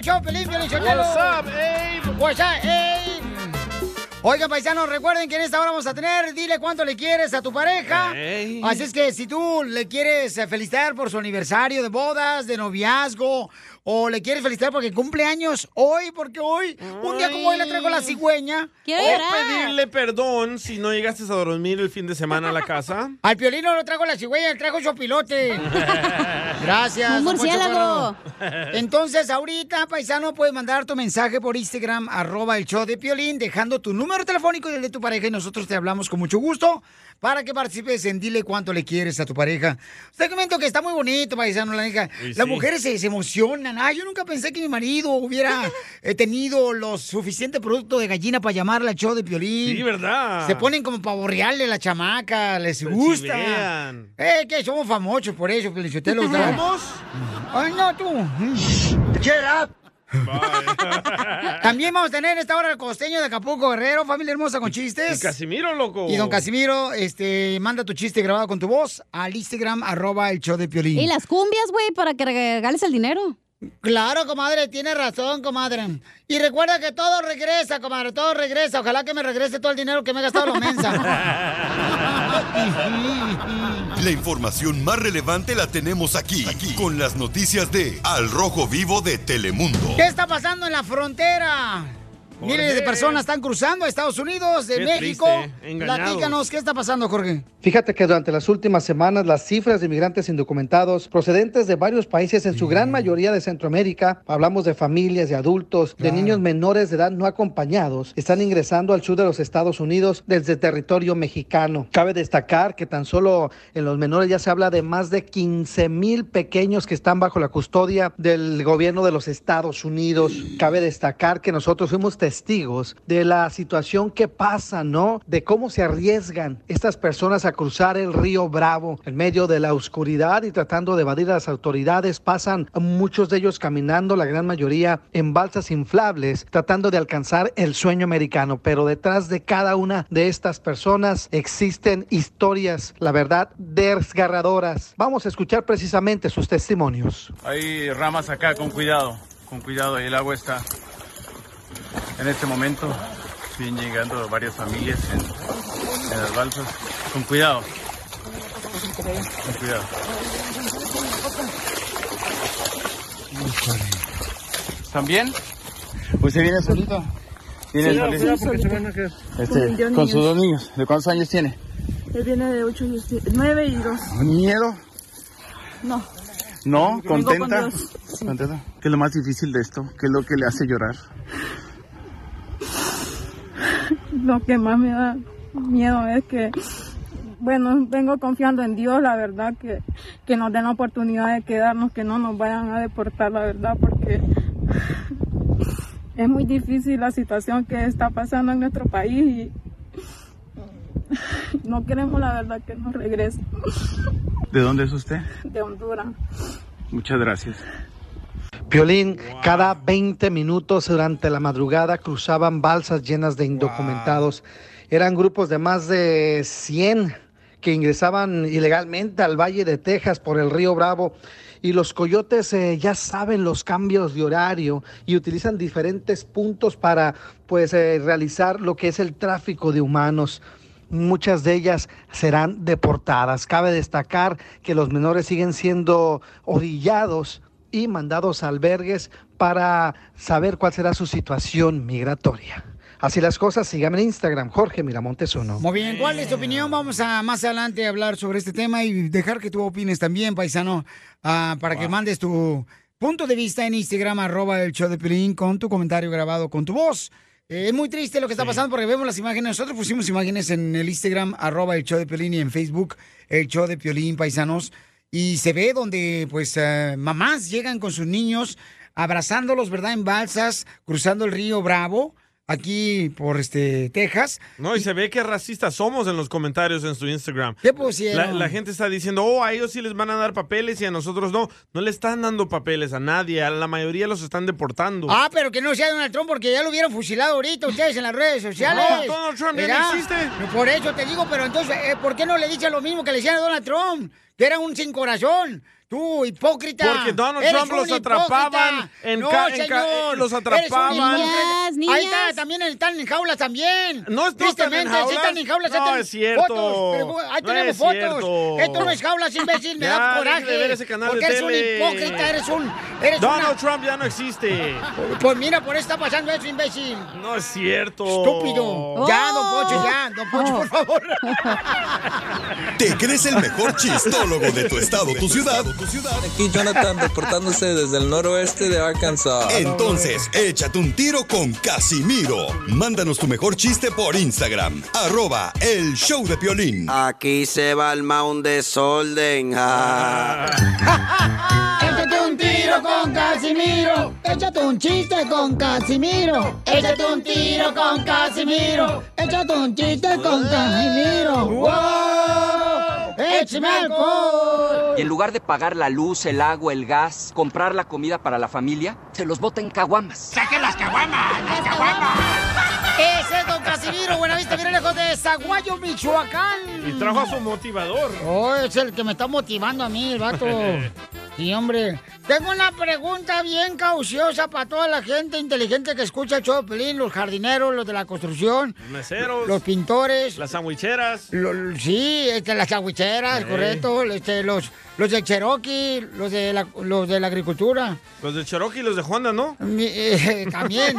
El show, Pelín Sotelo. What's up, Abe? What's up, Abe? Oigan, paisanos, recuerden que en esta hora vamos a tener Dile cuánto le quieres a tu pareja. Ey. Así es que si tú le quieres eh, felicitar por su aniversario de bodas, de noviazgo, o le quieres felicitar porque cumple años hoy, porque hoy, un día como hoy le traigo la cigüeña. O pedirle perdón si no llegaste a dormir el fin de semana a la casa. Al piolino lo trajo la cigüeña, le trajo su pilote. Gracias. Un murciélago. Entonces, ahorita, paisano, puedes mandar tu mensaje por Instagram, arroba el show de Piolín, dejando tu número telefónico y el de tu pareja y nosotros te hablamos con mucho gusto para que participes en Dile cuánto le quieres a tu pareja. Te comento que está muy bonito, paisano, la. Y Las sí. mujeres se, se emocionan. Ay, yo nunca pensé que mi marido hubiera eh, tenido lo suficiente producto de gallina para llamarle al show de Piolín. Sí, ¿verdad? Se ponen como para borrearle la chamaca, les Se gusta. chivean. Eh, que somos famosos por eso, Felicitelo. ¿Somos? Ay, no, tú. Shut up. También vamos a tener esta hora el costeño de Acapulco Guerrero, familia hermosa con Y chistes. Casimiro, loco. Y don Casimiro, este, manda tu chiste grabado con tu voz al Instagram, arroba el show de Piolín. Y las cumbias, güey, para que regales el dinero. Claro, comadre, tiene razón, comadre. Y recuerda que todo regresa, comadre, todo regresa. Ojalá que me regrese todo el dinero que me he gastado la mensa. La información más relevante la tenemos aquí, aquí, con las noticias de Al Rojo Vivo de Telemundo. ¿Qué está pasando en la frontera? Miles de personas están cruzando a Estados Unidos de Qué México. triste. Platícanos, ¿qué está pasando, Jorge? Fíjate que durante las últimas semanas las cifras de inmigrantes indocumentados procedentes de varios países, en su gran mayoría de Centroamérica, hablamos de familias, de adultos, de niños menores de edad no acompañados, están ingresando al sur de los Estados Unidos desde territorio mexicano. Cabe destacar que tan solo en los menores ya se habla de más de 15 mil pequeños que están bajo la custodia del gobierno de los Estados Unidos. Cabe destacar que nosotros fuimos testigos de la situación que pasa, ¿no? De cómo se arriesgan estas personas a cruzar el río Bravo en medio de la oscuridad y tratando de evadir a las autoridades. Pasan muchos de ellos caminando, la gran mayoría en balsas inflables, tratando de alcanzar el sueño americano. Pero detrás de cada una de estas personas existen historias, la verdad, desgarradoras. Vamos a escuchar precisamente sus testimonios. Hay ramas acá, con cuidado, con cuidado, el agua está. En este momento siguen llegando varias familias en, en las balsas. Con cuidado. Con cuidado. ¿Están bien? ¿Usted viene solito? ¿Viene solito? Este, con sus dos niños. ¿De cuántos años tiene? Él viene de 8 y 9 y 2. ¿Miedo? No, ¿No? Con ¿Contenta? Sí. ¿Contenta? ¿Qué es lo más difícil de esto? ¿Qué es lo que le hace llorar? lo que más me da miedo es que, bueno, vengo confiando en Dios, la verdad, que, que nos den la oportunidad de quedarnos, que no nos vayan a deportar, la verdad, porque es muy difícil la situación que está pasando en nuestro país y no queremos, la verdad, que nos regresen ¿De dónde es usted? de Honduras. Muchas gracias. Piolín, cada 20 minutos durante la madrugada cruzaban balsas llenas de indocumentados. Eran grupos de más de 100 que ingresaban ilegalmente al Valle de Texas por el río Bravo. Y los coyotes eh, ya saben los cambios de horario y utilizan diferentes puntos para pues eh, realizar lo que es el tráfico de humanos. Muchas de ellas serán deportadas. Cabe destacar que los menores siguen siendo orillados y mandados a albergues para saber cuál será su situación migratoria. Así las cosas, síganme en Instagram, Jorge Miramontes uno. Muy bien, ¿cuál es tu opinión? Vamos a más adelante hablar sobre este tema y dejar que tú opines también, paisano, ah, para que mandes tu punto de vista en Instagram, arroba el show de Pelín, con tu comentario grabado con tu voz. Eh, es muy triste lo que está pasando porque vemos las imágenes. Nosotros pusimos imágenes en el Instagram, arroba el show de Piolín, y en Facebook, el show de Piolín, paisanos. Y se ve donde, pues, eh, mamás llegan con sus niños abrazándolos, ¿verdad? En balsas, cruzando el río Bravo, aquí por este Texas. No, y se ve que racistas somos en los comentarios en su Instagram. ¿Qué pusieron? La, la gente está diciendo, oh, a ellos sí les van a dar papeles y a nosotros no. No le están dando papeles a nadie, a la mayoría los están deportando. Ah, pero que no sea Donald Trump porque ya lo hubieran fusilado ahorita ustedes en las redes sociales. No, Donald Trump ya no existe. Por eso te digo, pero entonces, eh, ¿por qué no le dicen lo mismo que le decían a Donald Trump? Era un sin corazón. Tú, hipócrita. Porque Donald Eres Trump los atrapaban en no, ca- en ca- señor. los atrapaban. Niñas, Ahí está, también están en jaulas también. No, no están en Tristemente, sí jaulas. están en jaulas. No, es cierto. Fotos, pero ahí No tenemos fotos. cierto. Esto no es jaulas, imbécil. Me Ya, da coraje. de ver ese canal porque de eres un hipócrita, eres un... Eres Donald una... Trump ya no existe. Pues mira, por eso está pasando eso, imbécil. No es cierto. Estúpido. Ya, don Pocho, ya. Don Pocho, por favor. ¿Te crees el mejor chistólogo de tu estado, tu ciudad? Aquí Jonathan reportándose desde el noroeste de Arkansas. Entonces, échate un tiro con Casimiro. Mándanos tu mejor chiste por Instagram. Arroba el show de Piolín. Aquí se va el mound desorden. Échate un tiro con Casimiro. Échate un chiste con Casimiro. Échate un tiro con Casimiro. Échate un chiste con Casimiro. ¡Wow! ¡Échame alcohol! Y en lugar de pagar la luz, el agua, el gas, comprar la comida para la familia, se los bota en caguamas. ¡Saquen las caguamas! ¡Las caguamas! Ese don Casimiro Buenavista, viene lejos de Zaguayo, Michoacán. Y trajo a su motivador. Oh, es el que me está motivando a mí, el vato. Sí, hombre. Tengo una pregunta bien cauciosa para toda la gente inteligente que escucha el show de Pelín, los jardineros, los de la construcción, Los meseros. los pintores. Las sandwicheras. sí, este, las agüicheras, Eh. correcto. Este, los, los de Cherokee, los de la, los de la agricultura. Los de Cherokee y los de Honda, ¿no? Mi- eh, también.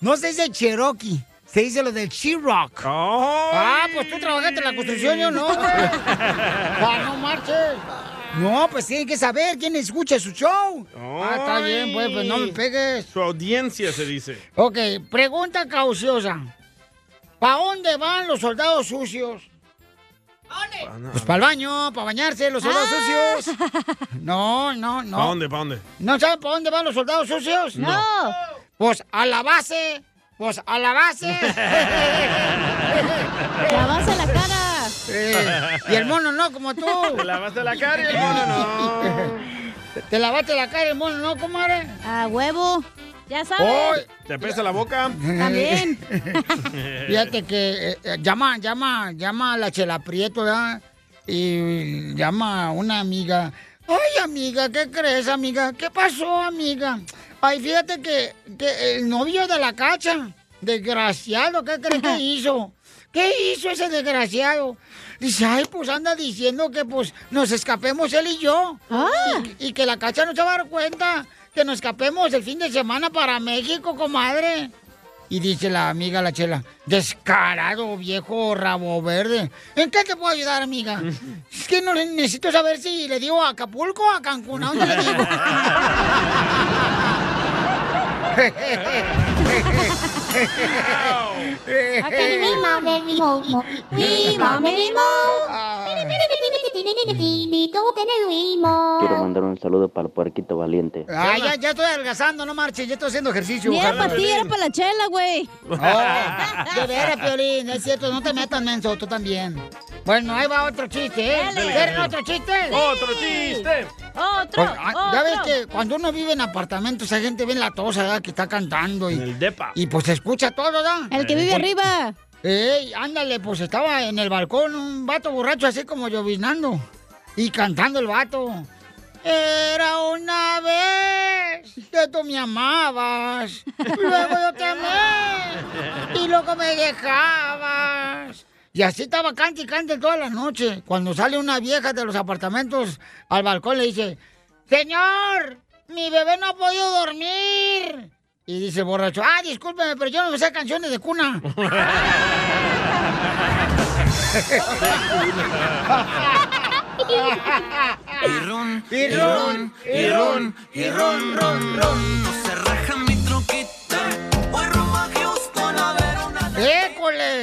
no se dice Cherokee, se dice lo del She-Rock. Ah, pues tú trabajaste en la construcción, yo no. ah, no marches. No, pues tienen que saber quién escucha su show. Ah, está bien, pues, pues no me pegues. Su audiencia se dice. Ok, pregunta cauciosa. ¿Para dónde van los soldados sucios? Pues para el baño, para bañarse, los soldados sucios. No, no, no. ¿Para dónde? ¿Para dónde? ¿No saben para dónde van los soldados sucios? No. Pues a la base. Pues a la base. La base la cara. Eh, y el mono no, como tú. Te lavaste la cara y el mono no. Te lavaste la cara y el mono no, comadre. A huevo. Ya sabes. ¿Te apesta la boca? También. Fíjate que eh, eh, llama, llama, llama a la Chela Prieto, ¿verdad? Y llama a una amiga. Ay, amiga, ¿qué crees, amiga? ¿Qué pasó, amiga? Ay, fíjate que, que el novio de la cacha, desgraciado, ¿qué crees que hizo? ¿Qué hizo ese desgraciado? Dice, ay, pues anda diciendo que pues nos escapemos él y yo. Y, y que la cacha no se va a dar cuenta que nos escapemos el fin de semana para México, comadre. Y dice la amiga la chela, descarado viejo rabo verde. ¿En qué te puedo ayudar, amiga? Es que no necesito saber si le digo a Acapulco o a Cancún. ¿A dónde le digo? I can't be my baby, mo, mommy be my baby, mo. Quiero mandar un saludo para el puerquito valiente. Ah, ya, ya estoy adelgazando, no marches, ya estoy haciendo ejercicio. Era para ti, era para la chela, güey. Oh, de veras, Piolín, es cierto, no te metas, menso, tú también. Bueno, ahí va otro chiste, ¿eh? Dale. ¿Quieren otro chiste? ¡Otro chiste! Otro, Pues, ya ves que cuando uno vive en apartamentos, hay gente bien latosa, ¿verdad? Que está cantando y, En el depa. y pues se escucha todo, ¿verdad? El que vive arriba. Ey, ándale, pues estaba en el balcón un vato borracho así como lloviznando y cantando el vato. Era una vez que tú me amabas, luego yo te amé y luego me dejabas. Y así estaba cante y cante toda la noche. Cuando sale una vieja de los apartamentos al balcón le dice, Señor, mi bebé no ha podido dormir. Y dice el borracho, ah, discúlpeme, pero yo no me sé canciones de cuna. Y ron, y ron, y ron, y ron, ron, ron. No se raja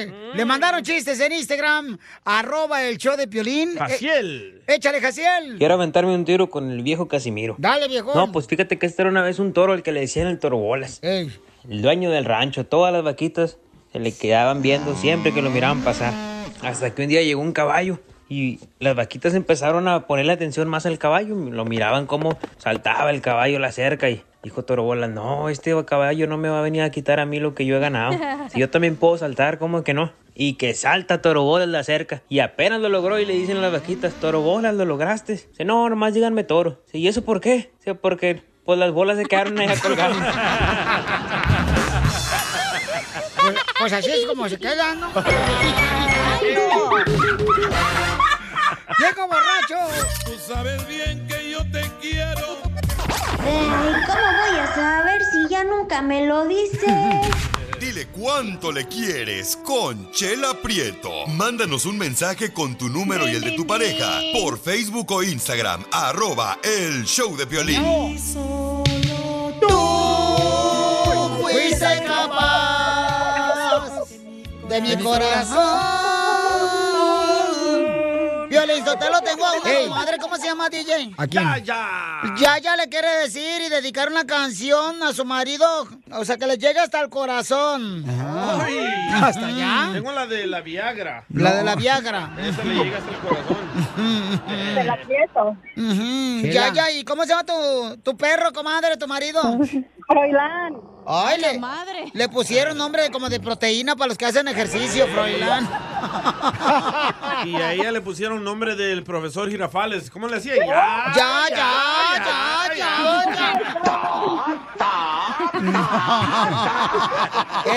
¡École! Le mandaron chistes en Instagram, arroba el show de Piolín. Jaciel. Eh, échale, Jaciel. Quiero aventarme un tiro con el viejo Casimiro. Dale, viejo. No, pues fíjate que este era una vez un toro al que le decían el toro bolas. El dueño del rancho, todas las vaquitas se le quedaban viendo siempre que lo miraban pasar. Hasta que un día llegó un caballo y las vaquitas empezaron a ponerle atención más al caballo. Lo miraban como saltaba el caballo a la cerca y dijo Toro Bolas, no, este caballo no me va a venir a quitar a mí lo que yo he ganado. Si yo también puedo saltar, ¿cómo que no? Y que salta Toro Bolas la cerca. Y apenas lo logró y le dicen a las vaquitas, Toro Bolas, ¿lo lograste? Dice, no, nomás díganme Toro. Dice, ¿y eso por qué? Dice, porque pues las bolas se quedaron ahí colgadas. Pues, pues así es como se quedan, ¿no? ¡Llega borracho! Tú sabes bien Ay, ¿cómo voy a saber si ya nunca me lo dices? Dile cuánto le quieres con Chela Prieto. Mándanos un mensaje con tu número y el de tu pareja por Facebook o Instagram, arroba el show de violín. Tú fuiste capaz de mi corazón. Violín, te lo tengo a una Ey. madre, ¿cómo se llama DJ? ¿A quién? Ya, Ya, ya le quiere decir y dedicar una canción a su marido, o sea, que le llegue hasta el corazón. Ay. ¿Hasta allá? Tengo la de la Viagra. La de la Viagra. Esa le llega hasta el corazón. Te la aprieto. Ya, ya, ¿y cómo se llama tu, tu perro, comadre, tu marido? Froilán. Ay, le, madre. le pusieron nombre como de proteína para los que hacen ejercicio, Froilán. Y a ella le pusieron nombre del profesor Girafales. ¿Cómo le hacía? Ya, Ya, ya, ya, ya.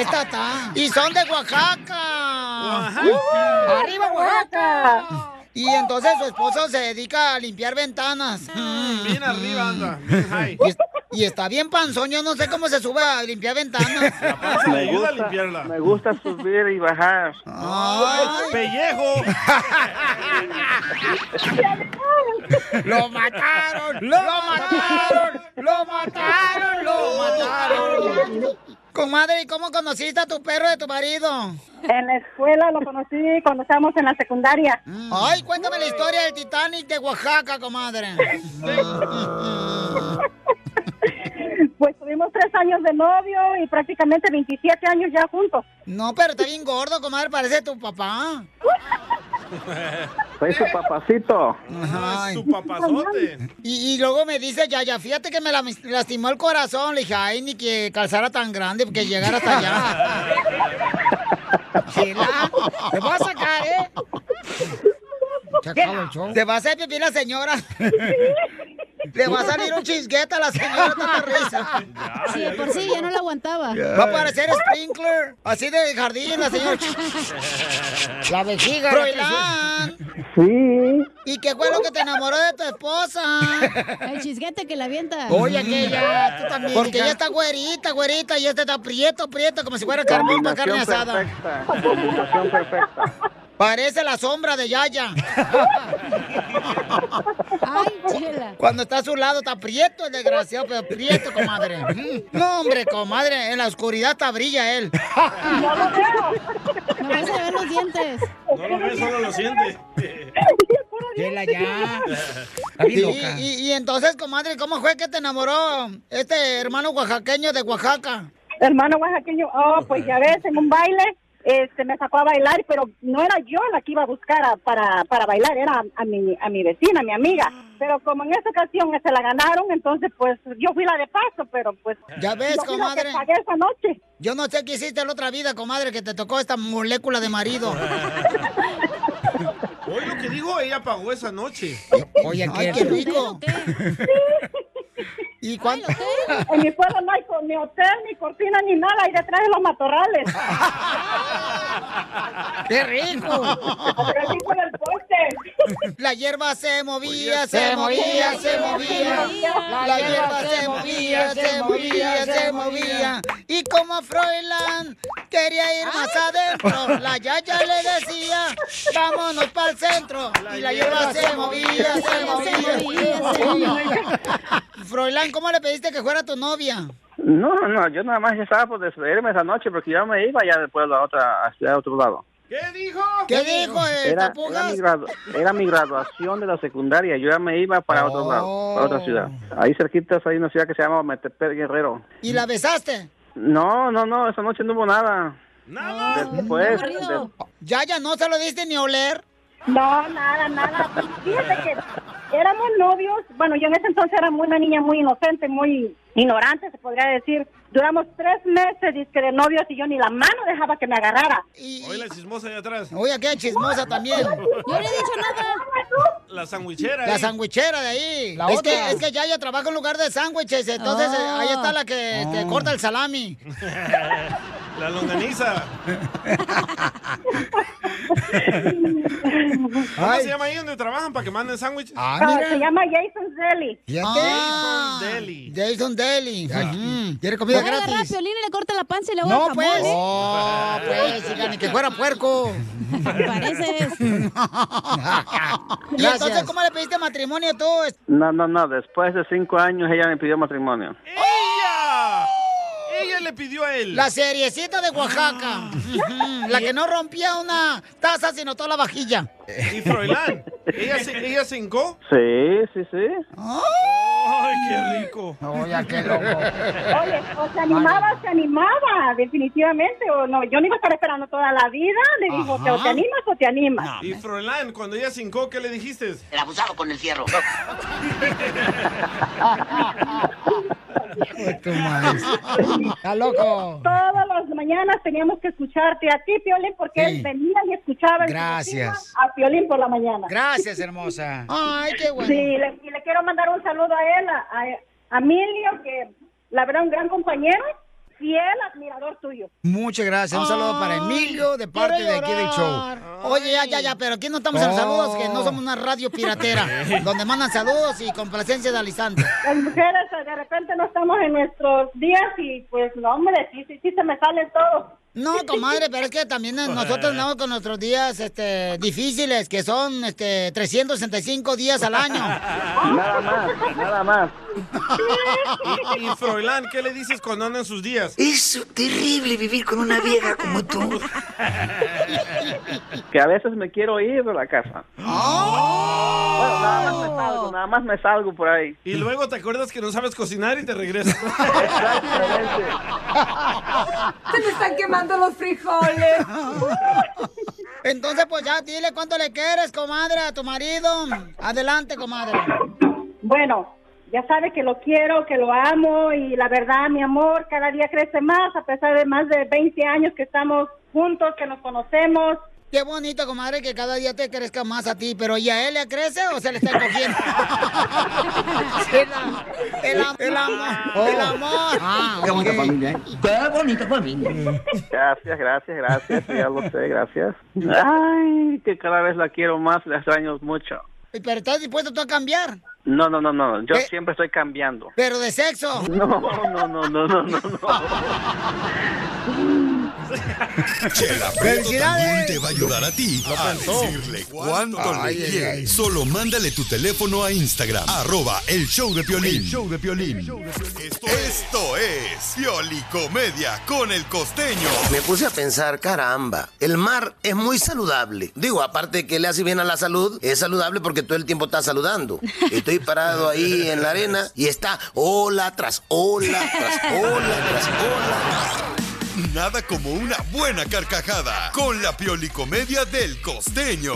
Esta está. Y son de Oaxaca. Arriba, Oaxaca. Y entonces su esposo se dedica a limpiar ventanas. Bien arriba anda. Bien high. Y, es- y está bien panzón, yo no sé cómo se sube a limpiar ventanas. Le ayuda a limpiarla. Me gusta subir y bajar. ¡Pellejo! ¡Lo mataron! ¡Lo mataron! ¡Lo mataron! ¡Lo mataron! Comadre, ¿y cómo conociste a tu perro de tu marido? En la escuela lo conocí cuando estábamos en la secundaria. Ay, cuéntame la historia del Titanic de Oaxaca, comadre. Pues tuvimos tres años de novio y prácticamente 27 años ya juntos. No, pero está bien gordo, comadre, parece tu papá. Soy su papacito. Ay. Su papazote. Y, y luego me dice, ya, ya, fíjate que me la- lastimó el corazón. Le dije, ay, ni que calzara tan grande, que llegara hasta allá. Chela, te voy a sacar, ¿eh? Se acabó el show. Te va a hacer pipí la señora. Le va a salir un chisgueta a la señora, tanta risa. Sí, de por sí ya no la aguantaba. Va a parecer sprinkler, así de jardín, la señora. La vejiga. Froilán. Sí. ¿Y qué fue lo que te enamoró de tu esposa? El chisguete que la avienta. Oye, aquella, tú también. Porque ella está güerita, güerita, y este está prieto, prieto, como si fuera carbón para carne asada. perfecta. Combinación perfecta. Parece la sombra de Yaya. Ay, chela. Cuando está a su lado está prieto el desgraciado, pero prieto, comadre. No, hombre, comadre, en la oscuridad está brilla él. No lo veo. No ver los dientes. Lo ves, solo lo siente. Chela, ya. y, y entonces, comadre, ¿cómo fue que te enamoró este hermano oaxaqueño de Oaxaca? Hermano oaxaqueño, oh, pues ya ves, en un baile este, me sacó a bailar, pero no era yo la que iba a buscar a- para, para bailar, era a mi, a mi vecina, a mi amiga. Pero como en esa ocasión se la ganaron, entonces pues yo fui la de paso, pero pues... Ya ves, la que comadre. pagué esa noche. Yo no sé qué hiciste la otra vida, comadre, que te tocó esta molécula de marido. Hoy lo que dijo, ella pagó esa noche. Oye, qué, qué rico. ¿Y cuánto? En mi pueblo no hay ni hotel, ni cortina, ni nada, ahí detrás de los matorrales. ¡Qué rico! Así por el poste. La hierba se movía, se movía, se movía. La hierba se movía, se movía, se movía. Y como Froilán quería ir más adentro, la yaya le decía, vámonos para el centro. Y la hierba se movía, se movía, se movía. Froilán, ¿cómo le pediste que fuera tu novia? No, no, yo nada más estaba por despedirme esa noche porque yo me iba ya del pueblo a, otra, a otro lado. ¿Qué dijo? ¿Qué dijo el Era, era, mi gradu- era mi graduación de la secundaria. Yo ya me iba para otro lado, para otra ciudad. Ahí cerquita hay una ciudad que se llama Metepec Guerrero. ¿Y la besaste? No, no, no, esa noche no hubo nada. Nada. Después, de- Ya, ya, no se lo diste ni oler. No, nada, nada. Fíjate que éramos novios. Bueno, yo en ese entonces era muy, una niña muy inocente, muy ignorante, se podría decir. Duramos tres meses dizque, de novios y yo ni la mano dejaba que me agarrara. Oye, la chismosa de atrás. Oye, qué chismosa también. Yo no he dicho nada. La sandwichera. La ahí. sandwichera de ahí. La es, otra. que, es que Yaya trabaja en lugar de sándwiches, entonces eh, ahí está la que te corta el salami. La longaniza. ¿Cómo se llama ahí donde trabajan para que manden sándwich? Ah, se llama Jason Zelly. Ah, Jason Deli. Jason Deli. ¿Quiere comida Voy a agarrar a gratis? Piolín y le corta la panza y le hago No, jamón, pues. ¿eh? Oh, pues, hija, ni que fuera puerco. Pareces. y entonces, ¿cómo le pediste matrimonio tú? no, no, no. Después de cinco años ella me pidió matrimonio. ¡Ella! Ella le pidió a él. La seriecita de Oaxaca. Ujú, La que no rompía una taza, sino toda la vajilla. Y Froilán, ¿ella se, ella se hincó? Sí, sí, sí. ¡Ay, qué rico! Oye, qué loco. Oye, o se animaba, se animaba, definitivamente. O no, yo no iba a estar esperando toda la vida. Le dijo, Ajá. o te animas o te animas. Y Froilán, cuando ella se hincó, ¿qué le dijiste? El abusado con el fierro. Tu madre. Loco. Todas las mañanas teníamos que escucharte a ti, Piolín, porque Sí. él venía y escuchaba Gracias. a Piolín por la mañana. Gracias, hermosa. Ay, qué bueno. Sí, le- y le quiero mandar un saludo a él, a, a- a Emilio, que la verdad un gran compañero, fiel admirador tuyo. Muchas gracias. Un saludo para Emilio de parte de aquí del show. Oye, ya, ya, ya, pero aquí no estamos en los Oh. saludos, que no somos una radio piratera, donde mandan saludos y complacencias al instante. Las mujeres de repente no estamos en nuestros días y pues no, hombre, sí, sí, sí se me sale todo. No, comadre, pero es que también nosotros andamos con nuestros días este, difíciles, que son este, 365 días al año. Nada más, nada más. Y, y Froilán, ¿qué le dices cuando andan sus días? Es terrible vivir con una vieja como tú. Que a veces me quiero ir de la casa. Bueno, nada más me salgo, nada más me salgo por ahí. Y luego te acuerdas que no sabes cocinar y te regresas. Se me están quemando los frijoles. Entonces, pues ya, dile cuánto le quieres, comadre, a tu marido. Adelante, comadre. Bueno, ya sabe que lo quiero, que lo amo y la verdad, mi amor, cada día crece más a pesar de más de 20 años que estamos juntos, que nos conocemos. Qué bonito, comadre, que cada día te crezca más a ti, pero ¿y a él le crece o se le está cogiendo? el, am- el, am- el amor. El amor. Ah, Qué bonita familia, ¿eh? Qué bonita familia. Gracias, gracias, gracias. Ya lo sé, gracias. Ay, que cada vez la quiero más, la extraño mucho. Pero estás dispuesto tú a cambiar, No, no, no, no. Yo ¿Qué? siempre estoy cambiando. pero de sexo. No, no, no, no, no, no. Chela Prieto también te va a ayudar a ti a pensó. decirle cuánto Ay, le ay, quieres. ay. Solo mándale tu teléfono a Instagram, arroba el show de Piolín. show de Piolín. Esto, esto es Piolicomedia con el costeño. Me puse a pensar, caramba, el mar es muy saludable. Digo, aparte que le hace bien a la salud, es saludable porque todo el tiempo está saludando. Estoy parado ahí en la arena y está ola tras ola, tras ola, tras ola. Nada como una buena carcajada con la Piolicomedia del costeño.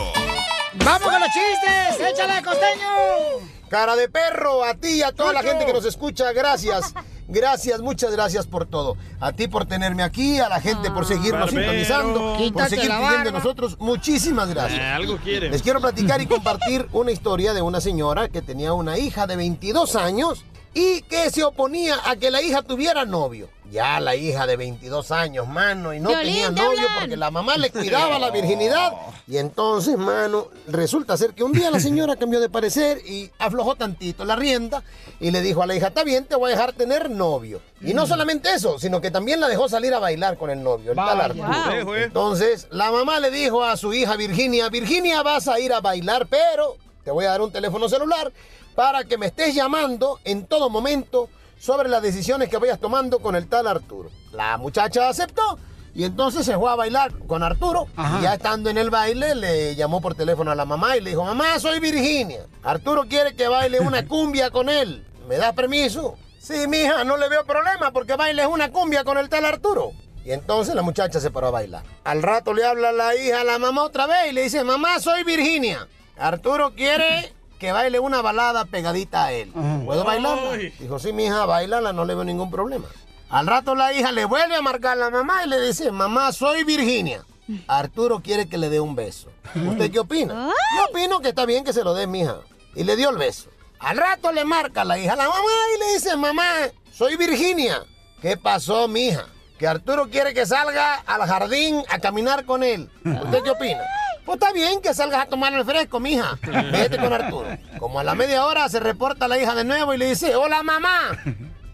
¡Vamos con los chistes! ¡Échale, costeño! Cara de perro, a ti y a toda la gente que nos escucha, gracias. Gracias, muchas gracias por todo. A ti por tenerme aquí, a la gente por seguirnos Barbero. sintonizando, por seguir pidiendo de nosotros. Muchísimas gracias. Eh, algo quiere. Les quiero platicar y compartir una historia de una señora que tenía una hija de 22 años y que se oponía a que la hija tuviera novio. Ya la hija de 22 años, mano, y no Violín, tenía te novio hablan. porque la mamá le cuidaba la virginidad. Y entonces, mano, resulta ser que un día la señora cambió de parecer y aflojó tantito la rienda y le dijo a la hija, está bien, te voy a dejar tener novio. Y no solamente eso, sino que también la dejó salir a bailar con el novio, el tal Vaya. Arturo. Wow. Entonces, la mamá le dijo a su hija Virginia, Virginia, vas a ir a bailar, pero te voy a dar un teléfono celular para que me estés llamando en todo momento sobre las decisiones que vayas tomando con el tal Arturo. La muchacha aceptó y entonces se fue a bailar con Arturo. Y ya estando en el baile, le llamó por teléfono a la mamá y le dijo, mamá, soy Virginia. Arturo quiere que baile una cumbia con él. ¿Me das permiso? Sí, mija, no le veo problema porque bailes una cumbia con el tal Arturo. Y entonces la muchacha se paró a bailar. Al rato le habla la hija a la mamá otra vez y le dice, mamá, soy Virginia. Arturo quiere que baile una balada pegadita a él. ¿Puedo bailarla? Dijo, sí, mija, bailala, no le veo ningún problema. Al rato la hija le vuelve a marcar a la mamá y le dice, mamá, soy Virginia. Arturo quiere que le dé un beso. ¿Usted qué opina? Yo opino que está bien que se lo dé, mija. Y le dio el beso. Al rato le marca la hija a la mamá y le dice, mamá, soy Virginia. ¿Qué pasó, mija? Que Arturo quiere que salga al jardín a caminar con él. ¿Usted qué opina? Pues está bien que salgas a tomar el fresco, mija. Vete con Arturo. Como a la media hora se reporta la hija de nuevo y le dice, hola mamá.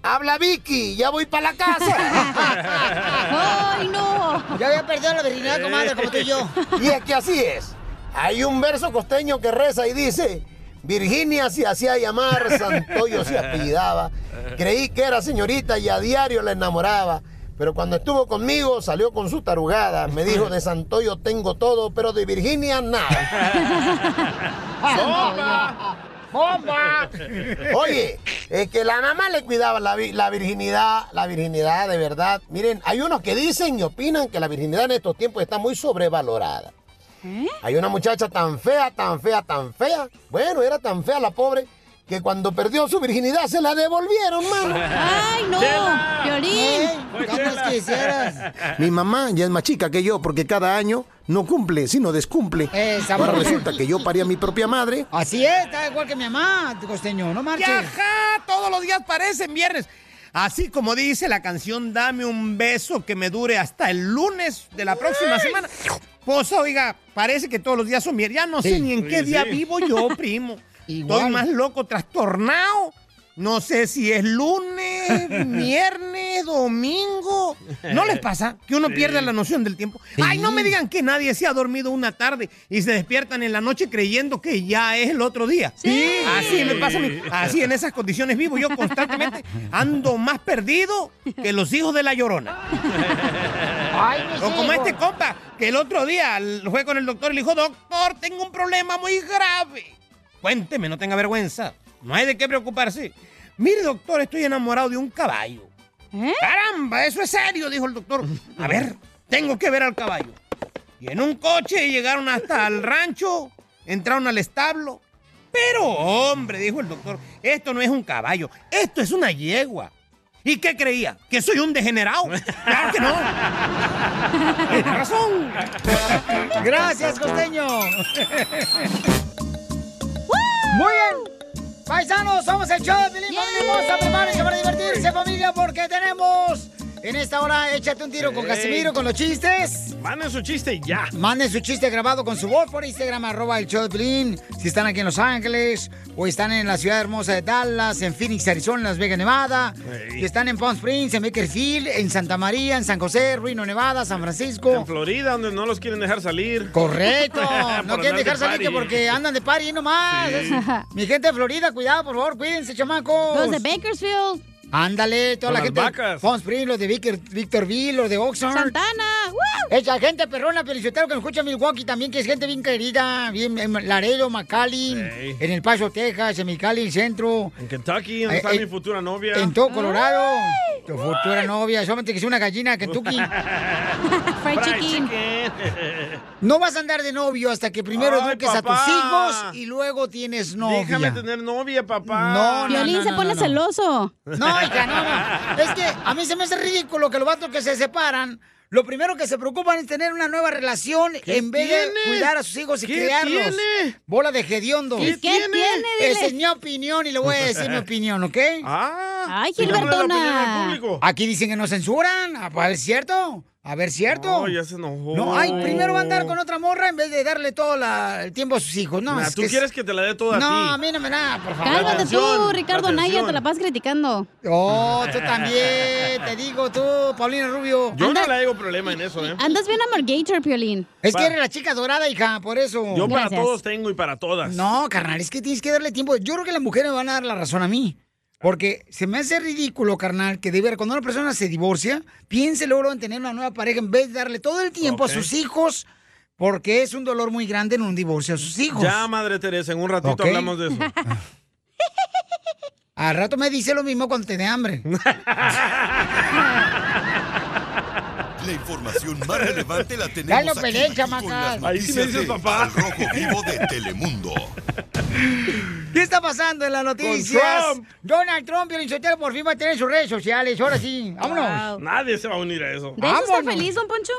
Habla Vicky, ya voy para la casa. ¡Ay, no! Ya había perdido la virginidad, comadre, como tú y yo. Y es que así es. Hay un verso costeño que reza y dice, Virginia se hacía llamar, Santoyo se apellidaba. Creí que era señorita y a diario la enamoraba. Pero cuando estuvo conmigo salió con su tarugada. Me dijo, de Santoyo tengo todo, pero de Virginia nada. ¡Bomba! Oye, es que la mamá le cuidaba la, la virginidad, la virginidad de verdad. Miren, hay unos que dicen y opinan que la virginidad en estos tiempos está muy sobrevalorada. Hay una muchacha tan fea, tan fea, tan fea. Bueno, era tan fea la pobre que cuando perdió su virginidad se la devolvieron, mano. ¡Ay, no! ¡Violín! Eh, ¿Cómo quisieras? Mi mamá ya es más chica que yo porque cada año no cumple, sino descumple. Esa Ahora mujer. resulta que yo parí a mi propia madre. Así es, está igual que mi mamá, costeño, no marches. Ajá, todos los días parecen viernes. Así como dice la canción Dame un beso que me dure hasta el lunes de la próxima semana. Pues oiga, parece que todos los días son viernes. Ya no sé ni en qué Sí, día sí. vivo yo, primo. Igual. Estoy más loco, trastornado. No sé si es lunes, viernes, domingo. ¿No les pasa que uno Sí. pierde la noción del tiempo? Ay, no me digan que nadie se ha dormido una tarde y se despiertan en la noche creyendo que ya es el otro día. Sí. Así me pasa a mí. Así en esas condiciones vivo yo constantemente. Ando más perdido que los hijos de la llorona. o como este compa, que el otro día fue con el doctor y le dijo, doctor, tengo un problema muy grave. Cuénteme, no tenga vergüenza. No hay de qué preocuparse. Mire, doctor, estoy enamorado de un caballo. ¡Caramba, eso es serio! Dijo el doctor. A ver, tengo que ver al caballo. Y en un coche llegaron hasta el rancho, entraron al establo. Pero, hombre, dijo el doctor, esto no es un caballo, esto es una yegua. ¿Y qué creía? ¿Que soy un degenerado? ¡Claro que no! Tiene razón. Gracias, costeño. Muy bien. Paisanos, somos el show de Pilín, familia hermosa. Prepárense para divertirse, familia, porque tenemos en esta hora Échate un tiro con Ey. Casimiro con los chistes. Manden su chiste ya. Manden su chiste grabado con su voz por Instagram, arroba el show de. Si están aquí en Los Ángeles, o están en la ciudad hermosa de Dallas, en Phoenix, Arizona, en Las Vegas, Nevada. Ey. Si están en Palm Springs, en Bakersfield, en Santa María, en San José, Ruino, Nevada, San Francisco. En Florida, donde no los quieren dejar salir. Correcto. No quieren de dejar salir que porque andan de party nomás. Sí. Mi gente de Florida, cuidado, por favor, cuídense, chamacos. Los de Bakersfield. Ándale, toda Con la gente. vacas. Springs, los de Victor, Victorville, los de Oxnard. Santana. Esa gente perrona, felicitero que nos escucha en Milwaukee también, que es gente bien querida, bien en Laredo, McAllen, en El Paso, Texas, en Mexicali, el centro, En Kentucky, donde Eh, está eh, mi futura novia. en todo Colorado. Tu futura novia, solamente que es una gallina Kentucky. Fried chicken. No vas a andar de novio hasta que primero Ay, eduques a tus hijos y luego tienes novia. Déjame tener novia, papá. No, no, Violín no, se pone no, no. celoso. No, no, no. Es que a mí se me hace ridículo que los vatos que se separan, lo primero que se preocupan es tener una nueva relación ¿Qué en vez tiene? de cuidar a sus hijos y ¿Qué criarlos. tiene? Bola de hediondo. ¿Y qué tiene? Dile. Esa es mi opinión y le voy a decir mi opinión, ¿ok? Ah, Ay, Gilbertona. Aquí dicen que nos censuran. A ver, ¿cierto? A ver, ¿cierto? No, ya se enojó. No, ay, primero va a andar con otra morra en vez de darle todo la- el tiempo a sus hijos. No, Nah, es tú que es- quieres que te la dé toda No, a a ti. mí no me da, por favor. Cálmate atención, tú, Ricardo. Naya, te la pasas criticando. Oh, tú también, te digo tú, Paulina Rubio. Yo Anda- no le hago problema en eso, ¿eh? Andas bien amargator, Piolín. Es que eres la chica dorada, hija, por eso. Yo para Gracias. todos tengo y para todas. No, carnal, es que tienes que darle tiempo. Yo creo que las mujeres me van a dar la razón a mí. Porque se me hace ridículo, carnal, que de ver, cuando una persona se divorcia, piense luego en tener una nueva pareja en vez de darle todo el tiempo a sus hijos, porque es un dolor muy grande en un divorcio a sus hijos. Ya, Madre Teresa, en un ratito hablamos de eso. Al rato me dice lo mismo cuando te dé hambre. La información más relevante la tenemos no aquí, peleen, con las Ahí sí me de papá. Al Rojo Vivo de Telemundo. ¿Qué está pasando en las noticias? Trump. Donald Trump y el Sotelo por fin va a tener sus redes sociales. Ahora sí, vámonos. Wow. Nadie se va a unir a eso. ¿De eso está feliz, don Poncho?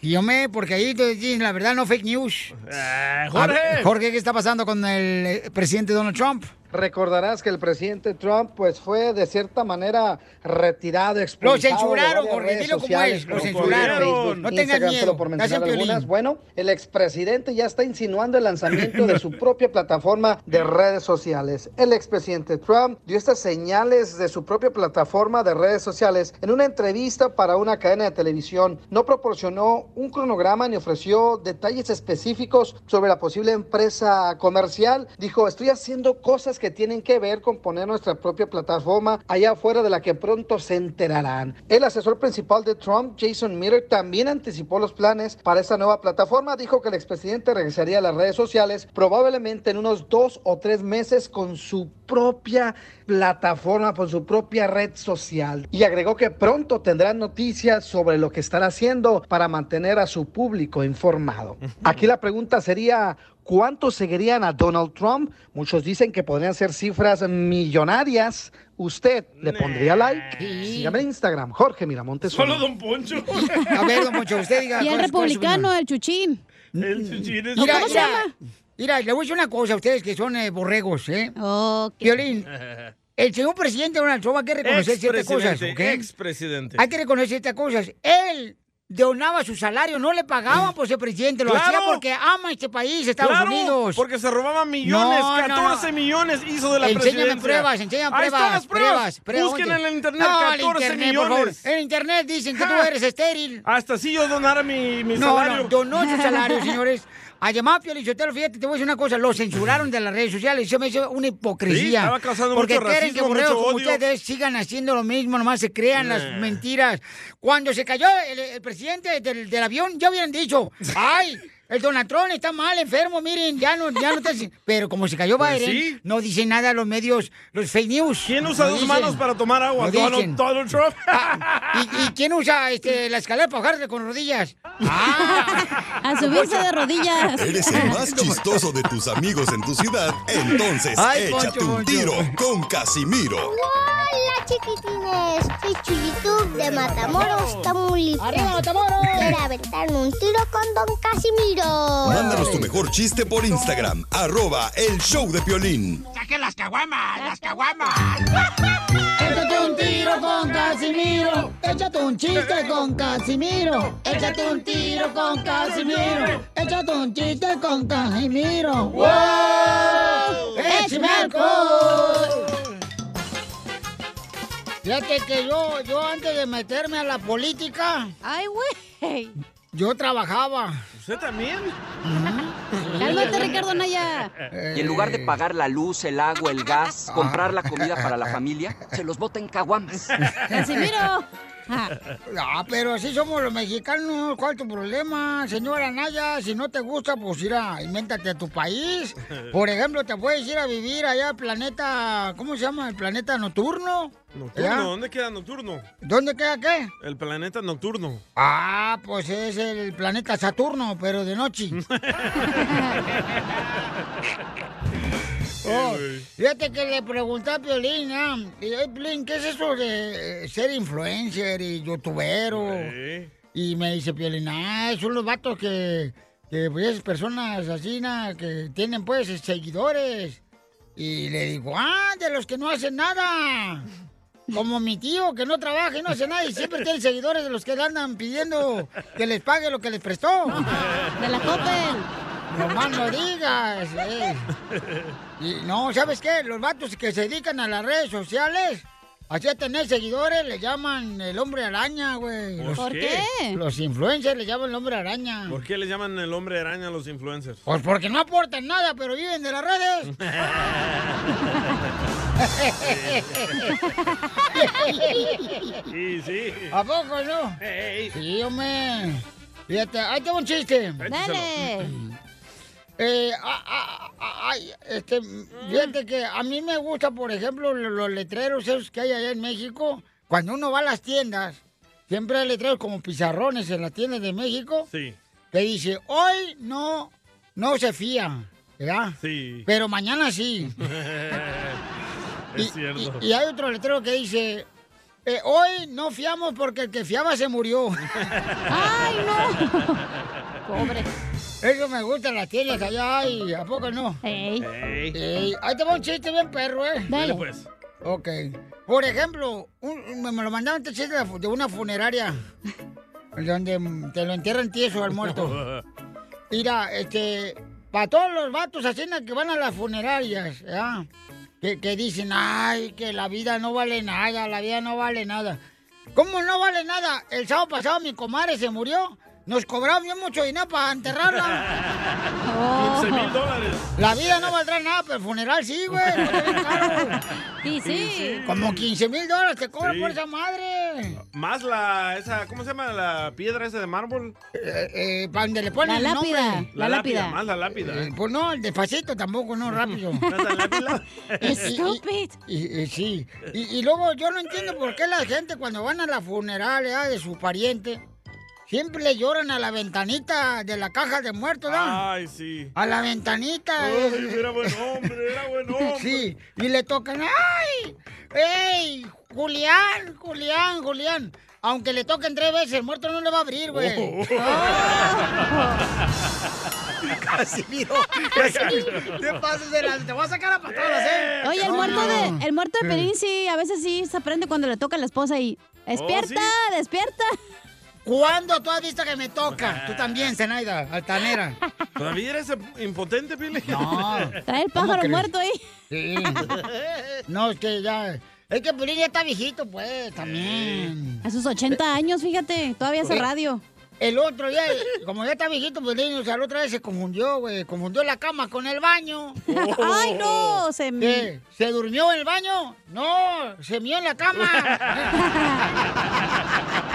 Y yo me, porque ahí te dicen la verdad, no fake news. Eh, A Jorge. Jorge, ¿qué está pasando con el eh, presidente Donald Trump? Recordarás que el presidente Trump pues fue de cierta manera retirado, expulsado. de censuraron, Jorge, dilo como es, lo censuraron. Facebook, No tengas miedo, por mencionar algunas. Bueno, el expresidente ya está insinuando el lanzamiento de su propia plataforma de redes sociales. El expresidente Trump dio estas señales de su propia plataforma de redes sociales en una entrevista para una cadena de televisión. No proporcionó un cronograma ni ofreció detalles específicos sobre la posible empresa comercial. Dijo, estoy haciendo cosas que tienen que ver con poner nuestra propia plataforma allá afuera de la que pronto se enterarán. El asesor principal de Trump, Jason Miller, también anticipó los planes para esa nueva plataforma. Dijo que el expresidente regresaría a las redes sociales probablemente en unos dos o tres meses con su propia plataforma, con su propia red social. Y agregó que pronto tendrán noticias sobre lo que estará haciendo para mantener a su público informado. Aquí la pregunta sería, ¿cuántos seguirían a Donald Trump? Muchos dicen que podrían ser cifras millonarias. ¿Usted le pondría like? Sígame en Instagram, Jorge Miramontes. Solo. Don Poncho. A ver, don Poncho, usted diga. Y el republicano, el chuchín. El chuchín es- Mira, ¿Cómo se mira, llama? Mira, le voy a decir una cosa a ustedes que son eh, borregos, ¿eh? Ok. Violín, el señor presidente Donald Trump hay que reconocer ciertas cosas, ¿ok? expresidente. Hay que reconocer ciertas cosas. Él donaba su salario, no le pagaban por ser presidente, lo Claro. hacía porque ama este país, Estados Claro, Unidos. porque se robaban millones, No, no, no. 14 millones hizo de la Enséñame presidencia. pruebas, enséñame Ahí pruebas, están las pruebas. pruebas. Busquen en el internet No, el 14 internet, por favor. millones. En internet dicen que tú eres estéril. Hasta si yo donara mi, salario. no, donó su salario, señores. A llamar Piolichotelo, fíjate, te voy a decir una cosa, lo censuraron de las redes sociales, eso me hizo una hipocresía. Sí, estaba causando porque mucho quieren que racismo, borregos mucho como odio. ustedes sigan haciendo lo mismo, nomás se crean las Nah. mentiras. Cuando se cayó el, el presidente del, del avión, ya hubieran dicho, ay, el Donatrón está mal, enfermo, miren, ya no, ya no está... así". Pero como se cayó Pues Biden, sí. no dicen nada los medios, los fake news. ¿Quién usa No dos dicen. manos para tomar agua? No Donald, dicen. Donald Trump. ¿Y, y quién usa este, la escalera para bajarse con rodillas? Ah. A subirse de rodillas. Eres el más chistoso de tus amigos en tu ciudad, entonces Ay, échate Poncho, un Poncho. tiro con Casimiro. Hola chiquitines, soy Chuyitub de Matamoros, Tamaulipas. ¡Arriba, Matamoros! Quiero aventarme un tiro con Don Casimiro. Mándanos tu mejor chiste por Instagram, arroba el show de Piolín. ¡Saquen las caguamas! ¡Las caguamas! Échate un tiro con Casimiro. Échate un chiste con Casimiro. Échate un tiro con Casimiro. Échate un chiste con Casimiro. ¡Wow! ¡Échame alcohol! Fíjate que yo, yo antes de meterme a la política. ¡Ay, güey! Yo trabajaba. ¿Usted también? Cálmate, Ricardo Naya. Y en lugar de pagar la luz, el agua, el gas, comprar la comida para la familia, se los bota en caguamas. Casimiro. Ah, pero así somos los mexicanos. ¿Cuál es tu problema, señora Naya? Si no te gusta, pues ir a, invéntate a tu país. Por ejemplo, te puedes ir a vivir allá al planeta, ¿cómo se llama? El planeta nocturno. Nocturno, ¿Ya? ¿dónde queda Nocturno? ¿Dónde queda qué? El planeta Nocturno. Ah, pues es el planeta Saturno, pero de noche. Oh, fíjate que le pregunté a Piolín, y, "Ey, Piolín, ¿qué es eso de eh, ser influencer y youtubero? Y me dice Piolín, ah, son los vatos que, que pues, personas así, na, que tienen pues seguidores. Y le digo, ah, de los que no hacen nada. Como mi tío, que no trabaja y no hace nada y siempre tiene seguidores de los que le andan pidiendo que les pague lo que les prestó. De la Coppel. No más no digas. eh. Y no, ¿sabes qué? Los vatos que se dedican a las redes sociales, así a tener seguidores, le llaman el hombre araña, güey. ¿Por ¿Por qué? Los influencers le llaman el hombre araña. ¿Por qué le llaman el hombre araña a los influencers? Pues porque no aportan nada, pero viven de las redes. Sí, sí. ¿A poco no? Sí, hombre. Fíjate, ahí tengo un chiste. Dale. Eh, ah, ah, ah, ay, este, fíjate que a mí me gusta, por ejemplo, lo- los letreros esos que hay allá en México. Cuando uno va a las tiendas, siempre hay letreros como pizarrones en las tiendas de México. Sí. Que dice, hoy no, no se fía, ¿verdad? Sí. Pero mañana sí. es cierto. Y hay otro letrero que dice, eh, hoy no fiamos porque el que fiaba se murió. ¡Ay, no! Pobre. Eso me gusta las tiendas allá y ¿a poco no? Ey. Ey, Ahí te va un chiste bien perro, ¿eh? Dale, pues. Ok. Por ejemplo, un- me me lo mandaron este chiste de una funeraria. donde te lo entierran tieso al muerto. Mira, este, para todos los vatos así na, que van a las funerarias, ¿ya? Que, que dicen, ay, que la vida no vale nada, la vida no vale nada. ¿Cómo no vale nada? El sábado pasado mi comadre se murió. Nos cobraron bien mucho dinero para enterrarla. 15 mil dólares. La vida no valdrá nada, pero el funeral sí, güey. Sí, sí. Como 15 mil dólares te cobran Sí. por esa madre. Más la, esa, ¿cómo se llama la piedra esa de mármol? Eh, eh, para donde le ponen La el nombre. lápida, La, lápida. Más la lápida. Eh, pues no, despacito tampoco, no rápido. Stupid. Y, y- sí. Y, y luego yo no entiendo por qué la gente cuando van a la funeraria de su pariente, siempre le lloran a la ventanita de la caja de muertos, ¿no? Ay, sí. A la ventanita. Ay, eh. era buen hombre, era buen hombre. Sí, y le tocan, ¡ay! ¡Ey! Julián, Julián, Julián. Aunque le toquen tres veces, el muerto no le va a abrir, güey. Oh. Casimiro, Casimiro, te pasas de la... Te voy a sacar a patadas, ¿eh? Oye, el muerto no. de, el muerto de Pelín sí, a veces sí se aprende cuando le toca a la esposa y despierta, despierta. ¿Cuándo tú has visto que me toca? Tú también, Zenaida, altanera. ¿Todavía eres impotente, Pili? No. Trae el ¿Cómo pájaro muerto ahí. Sí. No, es que ya... Es que Pelín ya está viejito, pues, también. A sus 80 años, fíjate, todavía hace Eh, radio. El otro día, como ya está viejito, pues o sea, la otra vez se confundió, güey. Confundió la cama con el baño. ¡Ay, no! Se... ¿Qué? ¿Se durmió en el baño? No, se mió en la cama.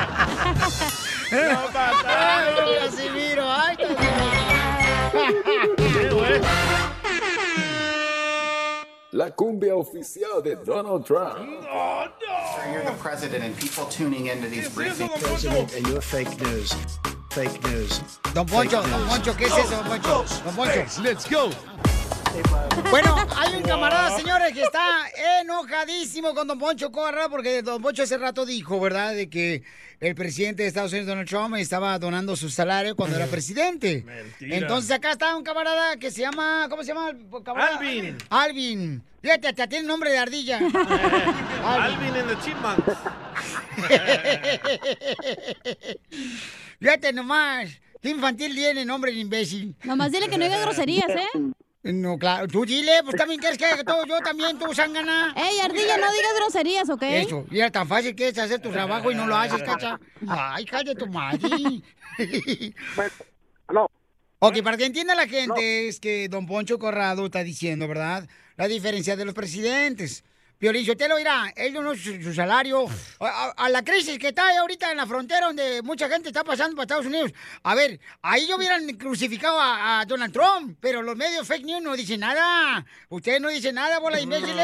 ¡Lo mataron! ¡Ay, Casimiro! ¡Ay, La cumbia oficial de Donald Trump. You're the president, and people tuning into these briefings. President, and you're fake news. Fake news. Don Poncho, Fake Don news. Poncho, ¿qué es eso, Don Poncho? Don Poncho. Let's go. Bueno, hay un camarada, señores, que está enojadísimo con Don Poncho Corra porque Don Poncho hace rato dijo, ¿verdad?, de que el presidente de Estados Unidos, Donald Trump, estaba donando su salario cuando era presidente. Mentira. Entonces acá está un camarada que se llama, ¿cómo se llama? el camarada? Alvin. Alvin. Fíjate, hasta tiene nombre de ardilla. Alvin and the Chipmunks. Fíjate nomás. Qué infantil tiene nombre de imbécil. Nomás dile que no diga groserías, ¿eh? No, claro. Tú dile, pues también quieres que haga todo yo también, tú, Sangana. Ey, ardilla, no digas groserías, ¿ok? Eso, y era tan fácil que es hacer tu trabajo y no lo haces, cacha. Ay, cállate tu madre. Ok, para que entienda la gente, es que don Poncho Corrado está diciendo, ¿verdad? La diferencia de los presidentes. Piolín Sotelo, mira, él no su, su salario. A, a- a la crisis que está ahí ahorita en la frontera, donde mucha gente está pasando para Estados Unidos. A ver, ahí yo hubieran crucificado a, a Donald Trump, pero los medios fake news no dicen nada. Ustedes no dicen nada, bola de imbéciles.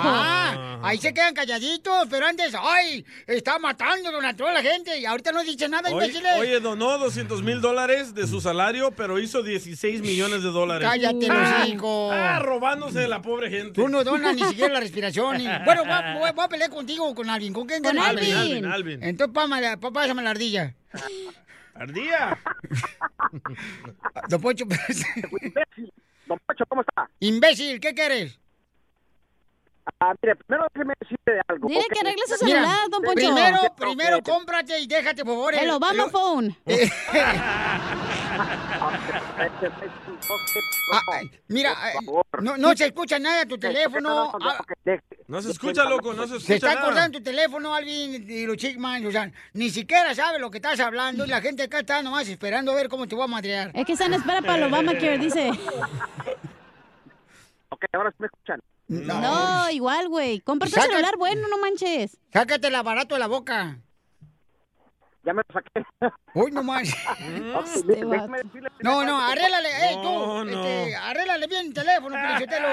Ah, ahí se quedan calladitos, pero antes, ay, está matando Donald Trump a la gente y ahorita no dice nada, imbéciles. oye, donó 200 mil dólares de su salario, pero hizo 16 millones de dólares. Cállate, Ah, hocico. Ah, robándose de la pobre gente. Tú no donas ni siquiera la respiración. y- Bueno, voy a, voy a- voy a pelear contigo o con alguien. ¿Con quién Con? Alvin. Alvin, Alvin. Entonces, pámala- pá- pásame la ardilla. Ardilla. Don Poncho. Don Poncho, ¿cómo está? Imbécil, ¿qué quieres? Ah, mire, primero déjeme decirle algo. Dile ¿ok? que arregle su Mira, celular, don Poncho. Primero, primero cómprate y déjate, por favor. El Obama phone. Ah, ay, mira, ay, no, no se escucha nada tu teléfono. Ah, No se escucha, loco, no se escucha Se está nada. acordando tu teléfono, Alvin, y los Chickman, o sea, ni siquiera sabe lo que estás hablando y la gente acá está nomás esperando a ver cómo te voy a madrear. Es que están en espera para el Obamacare, dice. Ok, ahora sí me escuchan. No, igual, güey. Cómprate un celular bueno, no manches. Sácate el aparato de la boca. Ya me lo saqué. Uy, no más. Este Déjeme decirle No, no, arréglale, ey, tú, No, no. este, arréglale bien el teléfono, Pelichotelo.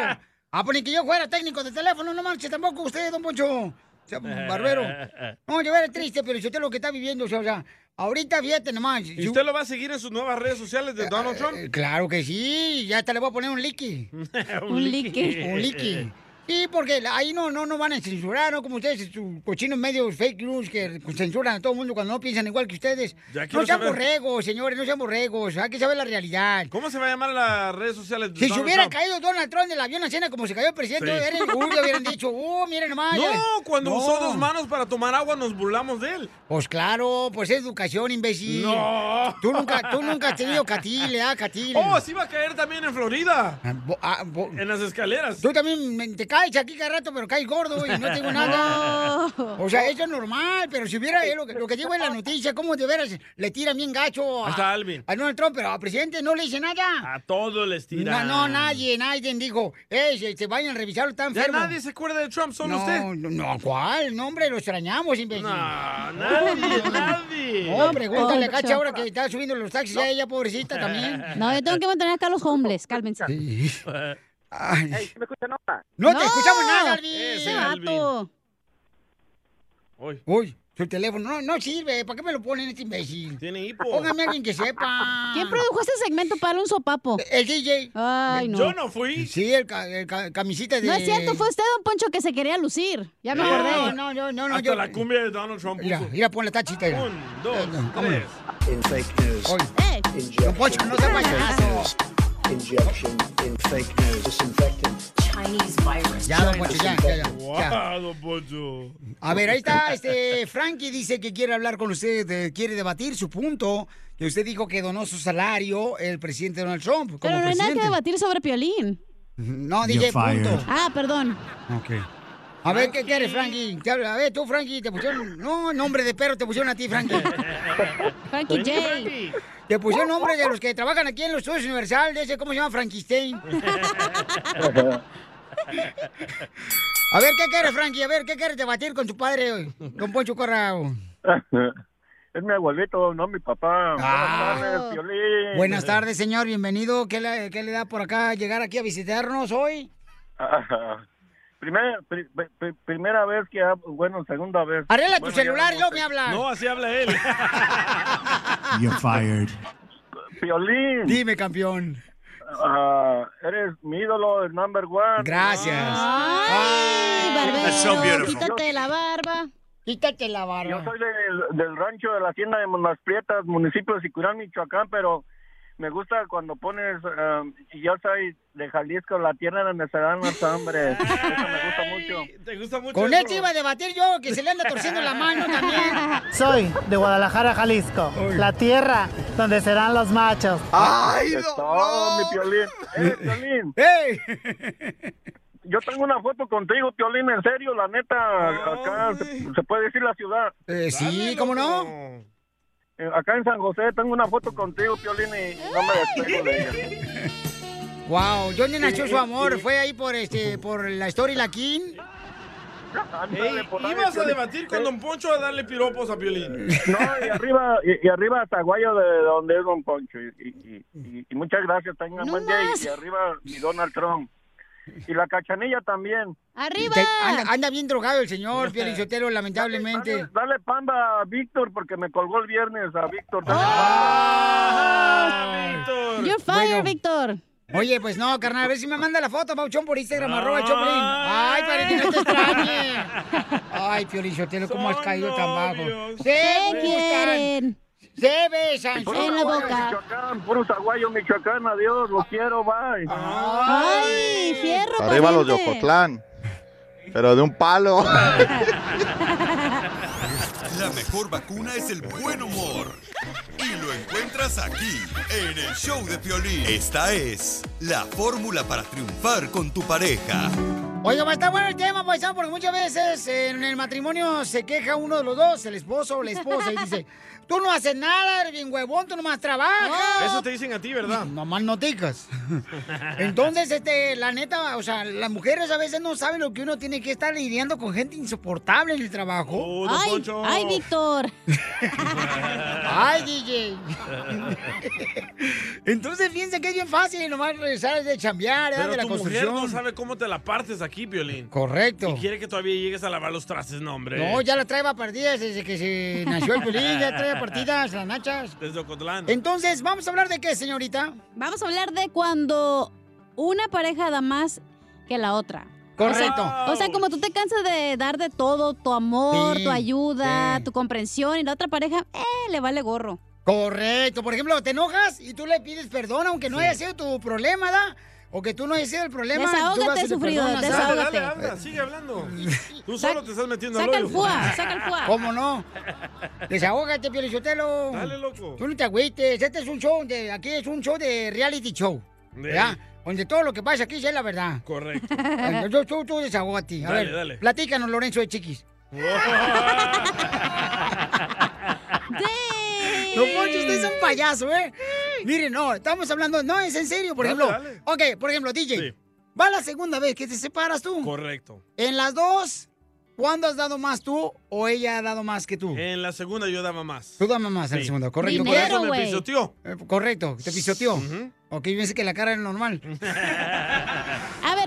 Ah, pues ni que yo fuera técnico de teléfono, no manches, tampoco usted, don Poncho. O sea, barbero. No, yo era triste, pero yo lo que está viviendo, o sea, o sea, ahorita fíjate nomás. ¿Y yo- usted lo va a seguir en sus nuevas redes sociales de Donald Trump? Eh, Claro que sí, ya hasta le voy a poner un liqui. Un liqui. Un liqui. Sí, porque ahí no, no, no van a censurar, ¿no? Como ustedes, sus cochinos medios fake news que censuran a todo el mundo cuando no piensan igual que ustedes. No sean saber. borregos, señores, no sean borregos. Hay que saber la realidad. ¿Cómo se va a llamar las redes sociales de Si se hubiera Trump? caído Donald Trump del avión a cena como se cayó el presidente, Sí. eran- uy, hubieran dicho, uh, miren nomás. ya". No, cuando No. usó dos manos para tomar agua nos burlamos de él. Pues claro, pues es educación, imbécil. No. Tú nunca, tú nunca has tenido catile, ah, catile. Oh, sí va a caer también en Florida. ah, En las escaleras. Tú también me- te caes aquí cada rato, pero caes gordo y no tengo nada. O sea, eso es normal, pero si hubiera, es lo que, lo que digo en la noticia, ¿cómo de veras le tiran bien gacho a, está Alvin. a Donald Trump, pero al presidente no le dice nada? A todos les No, tiran. no, nadie, nadie dijo, eh, se, se vayan a revisarlo, está Ya enfermo. nadie se acuerda de Trump, solo no, usted. No, no, ¿cuál? No, hombre, lo extrañamos, imbécil. No, nadie, nadie. No, pregúntale. Cacha ahora que está subiendo los taxis a ella, pobrecita, también. No, yo tengo que mantener acá a los hombres, cálmense. Ay. Ey, ¿sí me escuchan ahora? No, te escuchamos nada. Ese vato. Uy. Uy, su teléfono no, no sirve. ¿Para qué me lo ponen este imbécil? Tiene hipo. Póngame a alguien que sepa. ¿Quién produjo este segmento para un sopapo? El DJ. Ay, no. Yo no fui. Sí, el, el ca- camisita de... No es cierto, fue usted, don Poncho, que se quería lucir. Ya me acordé. No, no, no, no. no Hasta yo- la cumbia de Donald Trump Mira, puso. mira, pon la tachita. Un, dos, ¿cómo no? tres. In fake news. Oye, Eh. Don Poncho, no. Injection in fake news. Disinfectant. Chinese virus. Ya, don Poncho, ya, ya, ya, ya. Wow, don Poncho. A ver, ahí está, este, Frankie dice que quiere hablar con usted, quiere debatir su punto, que usted dijo que donó su salario el presidente Donald Trump como Pero no hay nada que debatir sobre Piolín. No, DJ, punto. Ah, perdón. A ver, ¿qué quieres, Frankie? A ver, tú, Frankie, te pusieron... No, nombre de perro te pusieron a ti, Frankie. Frankie J. Te pusieron nombre de los que trabajan aquí en los estudios Universal, de ese, ¿cómo se llama? Frankenstein. A ver, ¿qué quieres, Frankie? A ver, ¿qué quieres debatir con tu padre, hoy? don Poncho Corrao? Es mi abuelito, no mi papá. Ah. Buenas tardes. Buenas tardes, señor, bienvenido. ¿Qué le, qué le da por acá llegar aquí a visitarnos hoy? Ah, Primer, pri- pri- primera vez que hablo, bueno, segunda vez. Arregla tu Bueno, ya celular y luego me hablas. No, así habla él. You're fired. Piolín, Dime, campeón. ah, eres mi ídolo, el number one. Gracias. Ay, barbero, That's so quítate la barba. Quítate la Yo barba. soy del, del rancho de la hacienda de Las Prietas, municipio de Sicurán, Michoacán, pero me gusta cuando pones, y yo soy de Jalisco, la tierra donde se dan los hombres. Eso me gusta mucho. ¿Te gusta mucho Con eso? él te iba a debatir yo, que se le anda torciendo la mano también. Soy de Guadalajara, Jalisco, la tierra donde serán los machos. ¡Ay, Eso, mi Piolín. Eh, Piolín, ¡Ey! yo tengo una foto contigo, Piolín, en serio, la neta, acá se, se puede decir la ciudad. Eh, sí, Dale, ¿cómo no? Eh, Acá en San José tengo una foto contigo, Piolín, y no me despego de ella. Wow, ¿dónde nació su amor? ¿Fue ahí por este, por la Story La King? Ándale, Ey, ibas a debatir con Don Poncho a darle piropos a Piolín. No, y arriba, y, y arriba hasta Guayo de donde es Don Poncho. Y, y- y- y muchas gracias, tengan No buen día. más. Y, y arriba mi Donald Trump. Y la cachanilla también. ¡Arriba! Te- anda, anda bien drogado el señor, Pielichotero, lamentablemente. Dale, dale panda a Víctor porque me colgó el viernes a Víctor. Ah, Víctor. You're fired, Bueno. Víctor. Oye, pues no, carnal, a ver si me manda la foto, Pauchón, por Instagram, arroba Choplin. Ay, para que no te extrañe. Ay, Piolichotelo, ¿cómo has caído tan bajo? ¿Qué gustan? Se besan. En la boca. Michoacán, puro Zaguayo, Michoacán, adiós, los quiero, bye. ¡Ay, fierro, Arriba los de! Ocotlán. Pero de un palo. La mejor vacuna es el buen humor. Y lo encuentras aquí, en el show de Piolín. Esta es la fórmula para triunfar con tu pareja. Oiga, va a estar bueno el tema, paisano, porque muchas veces en el matrimonio se queja uno de los dos, el esposo o la esposa, y dice, tú no haces nada, eres bien huevón, tú nomás trabajas. Eso te dicen a ti, ¿verdad? Nomás no ticas. Entonces, este, la neta, o sea, las mujeres a veces no saben lo que uno tiene que estar lidiando con gente insoportable en el trabajo. Oh, don ¡Ay, Poncho. ay, Víctor! ¡Ay, DJ! Entonces piensa que es bien fácil nomás regresar de chambear, ¿verdad? Pero de la tu mujer construcción. no sabe cómo te la partes aquí, Piolín. Correcto. Y quiere que todavía llegues a lavar los trastes, no, hombre. No, ya la trae partidas desde que se nació el pelín, ya trae partidas, las nachas. Desde Ocotlán. Entonces, ¿vamos a hablar de qué, señorita? Vamos a hablar de cuando una pareja da más que la otra. Correcto. O sea, o sea, como tú te cansas de dar de todo, tu amor, Sí, tu ayuda, sí. tu comprensión, y la otra pareja, eh, le vale gorro. Correcto. Por ejemplo, te enojas y tú le pides perdón, aunque no haya sido tu problema, ¿da? O que tú no hayas sido el problema. Desahógate, sufrido. Dale, desahógate. dale, anda, sigue hablando. Tú solo te estás metiendo al Saca el hoyo. fuá, saca el fuá. ¿Cómo no? Desahógate, Piolichotelo. Dale, loco. Tú no te agüites. Este es un show de... Aquí es un show de reality show. ¿Verdad? Donde todo lo que pasa aquí es la verdad. Correcto. Entonces, Tú, tú, desahógate. A Dale, ver, dale. platícanos, Lorenzo de Chiquis. No, Poncho, usted es un payaso, ¿eh? Mire, no, estamos hablando, no, es en serio, por Dale, ejemplo. dale. Ok, por ejemplo, DJ, Sí. va la segunda vez que te separas tú. Correcto. En las dos, ¿cuándo has dado más tú o ella ha dado más que tú? En la segunda yo daba más. Tú das más en la segunda, correcto. Por eso Dinero, me güey. pisoteó. Eh, correcto, te pisoteó. Ujú. Ok, pensé que la cara era normal.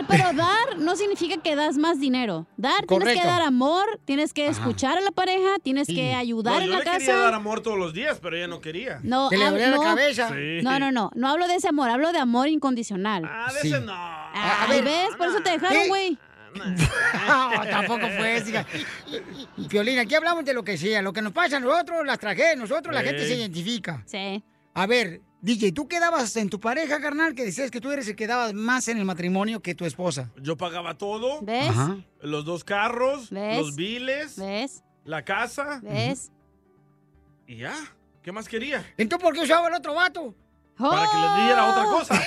A pero dar no significa que das más dinero. Dar, tienes Correcto. que dar amor, tienes que escuchar a la pareja, tienes Sí. que ayudar No, en yo la le casa. quería dar amor todos los días, pero ella no quería. No, Que le hab- dolía la no. cabeza. Sí. No, no, no. No hablo de ese amor, hablo de amor incondicional. Ah, de Sí. ese no. Ah, a ver, ¿ves? Por eso te dejaron, ¿qué? güey. No, tampoco fue, hija. Piolín, aquí hablamos de lo que sea, lo que nos pasa a nosotros, las tragedias, nosotros, la gente se identifica. Sí. A ver, DJ, ¿tú quedabas en tu pareja, carnal, que decías que tú eres el que dabas más en el matrimonio que tu esposa? Yo pagaba todo. ¿Ves? Ajá. Los dos carros, ¿Ves? los biles, ¿Ves? la casa. ¿Ves? Y ya. ¿Qué más quería? Entonces, ¿por qué usaba el otro vato? Para que le diera otra ¡Oh! cosa.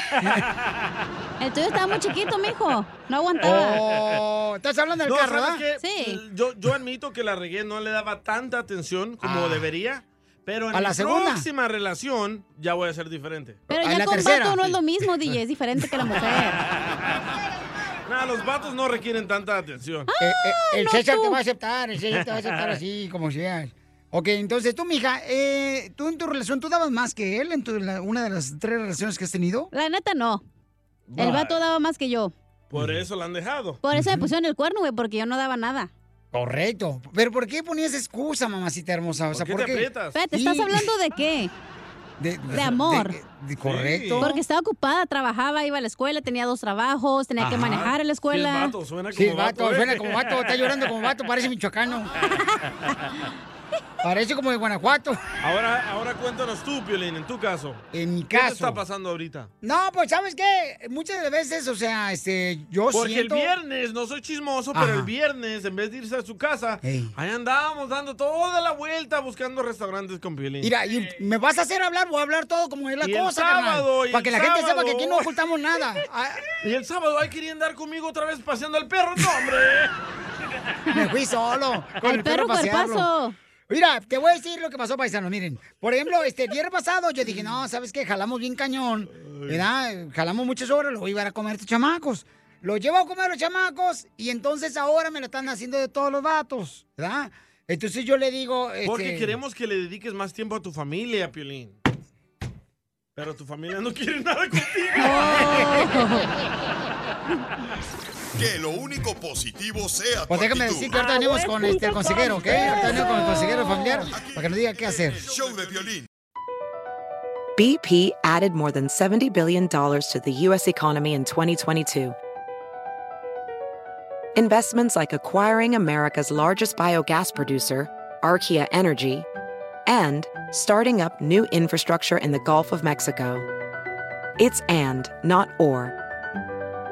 El tuyo estaba muy chiquito, mijo. No aguantaba. Oh, estás hablando del No, carro, ¿sabes ¿verdad? qué? Sí. Yo, yo admito que la regué, no le daba tanta atención como Ah. debería. Pero en ¿A mi la segunda? próxima relación ya voy a ser diferente. Pero en ya la con tercera. vato no es lo mismo, DJ. Es diferente que la mujer. Nah, los vatos no requieren tanta atención. Eh, eh, el no César tú. te va a aceptar, el César te va a aceptar así, como seas. Ok, entonces tú, mija, eh, tú en tu relación, ¿tú dabas más que él en tu- la- una de las tres relaciones que has tenido? La neta, no. El vato daba más que yo. Por eso la han dejado. Por eso me pusieron el cuerno, güey, porque yo no daba nada. Correcto. Pero ¿por qué ponías excusa, mamacita hermosa? O sea, ¿Por ¿por qué te qué? aprietas? Espérate, Sí. ¿estás hablando de qué? De, De amor. de- de- correcto. Porque estaba ocupada, trabajaba, iba a la escuela, tenía dos trabajos, tenía que manejar en la Sí, escuela. es vato, suena como Sí, vato. vato, ¿eh? suena como vato, está llorando como vato, parece michoacano. Parece como de Guanajuato. Ahora, ahora cuéntanos tú, Piolín, en tu caso. En mi ¿Qué te caso. está pasando ahorita? No, pues, ¿sabes qué? Muchas veces, o sea, este, yo Porque siento... el viernes, no soy chismoso, pero el viernes, en vez de irse a su casa, Ey. ahí andábamos dando toda la vuelta buscando restaurantes con Piolín. Mira, y me vas a hacer hablar, voy a hablar todo como es la Y el cosa, sábado, y Para que el la gente sepa que aquí no ocultamos nada. Ah, Y el sábado, ahí querían andar conmigo otra vez paseando al perro. ¡No, hombre! me fui solo. Con El perro a pasearlo. Mira, te voy a decir lo que pasó, paisano. Miren, por ejemplo, este viernes pasado yo dije, no, ¿sabes qué? Jalamos bien cañón, ¿verdad? Jalamos muchas horas, lo iba a comer estos chamacos. lo llevo a comer a los chamacos y entonces ahora me lo están haciendo de todos los vatos, ¿verdad? Entonces yo le digo... Porque este, queremos que le dediques más tiempo a tu familia, Piolín. Pero tu familia no quiere nada contigo. Que lo único positivo sea Pues déjame actitud. decir que ahorita venimos ah, con este, el consejero, ¿ok? Ahorita venimos con el consejero familiar para que nos diga qué hacer. Show de violín. BP added more than $70 billion to the U.S. economy in 2022. Investments like acquiring America's largest biogas producer, Archaea Energy, and starting up new infrastructure in the Gulf of Mexico. It's and, not or.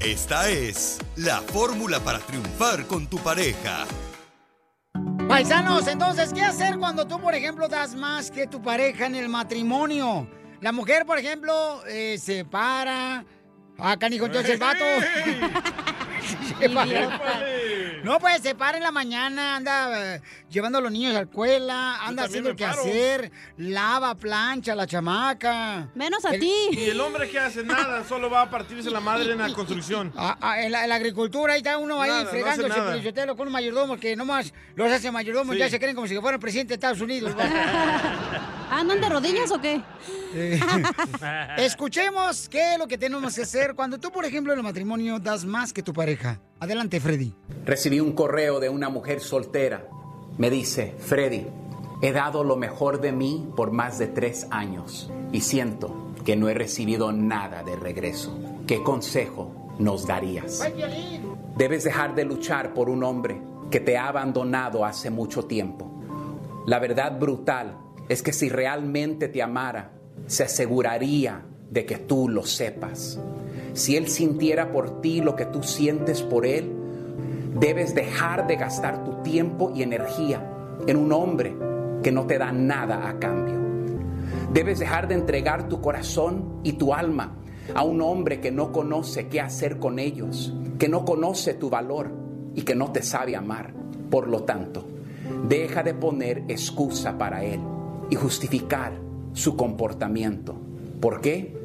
Esta es la fórmula para triunfar con tu pareja. Paisanos, entonces, ¿qué hacer cuando tú, por ejemplo, das más que tu pareja en el matrimonio? La mujer, por ejemplo, eh, se para. Ah, canijo, entonces el vato. No, pues se para en la mañana, anda eh, llevando a los niños a la escuela, anda haciendo paro. hacer, lava, plancha, la chamaca. Menos a ti. Y el hombre que hace nada, solo va a partirse la madre en la construcción. Ah, ah, en, la, en la agricultura, ahí está uno ahí Nada, no fregándose, nada. Pelichotelo, con un mayordomo que nomás los hace mayordomos Sí. ya se creen como si fueran presidente de Estados Unidos. ¿Andan de rodillas o qué? Eh, Escuchemos qué es lo que tenemos que hacer cuando tú, por ejemplo, en el matrimonio das más que tu pareja. Adelante, Freddy. Recibí un correo de una mujer soltera. Me dice, Freddy, he dado lo mejor de mí por más de tres años y siento que no he recibido nada de regreso. ¿Qué consejo nos darías? Debes dejar de luchar por un hombre que te ha abandonado hace mucho tiempo. La verdad brutal es que si realmente te amara, se aseguraría de que tú lo sepas. Si él sintiera por ti lo que tú sientes por él, debes dejar de gastar tu tiempo y energía en un hombre que no te da nada a cambio. Debes dejar de entregar tu corazón y tu alma a un hombre que no conoce qué hacer con ellos, que no conoce tu valor y que no te sabe amar. Por lo tanto, deja de poner excusa para él y justificar su comportamiento. ¿Por qué?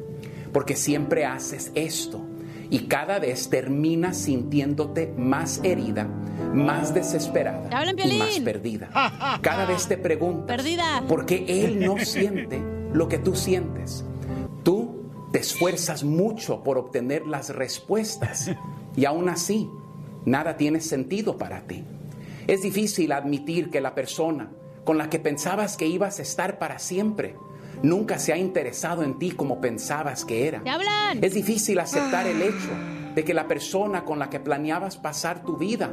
Porque siempre haces esto y cada vez terminas sintiéndote más herida, más desesperada ¡Te hablan, y más perdida. Cada vez te preguntas Perdida. por qué él no siente lo que tú sientes. Tú te esfuerzas mucho por obtener las respuestas y aún así nada tiene sentido para ti. Es difícil admitir que la persona con la que pensabas que ibas a estar para siempre nunca se ha interesado en ti como pensabas que era. ¡Te hablan! Es difícil aceptar el hecho de que la persona con la que planeabas pasar tu vida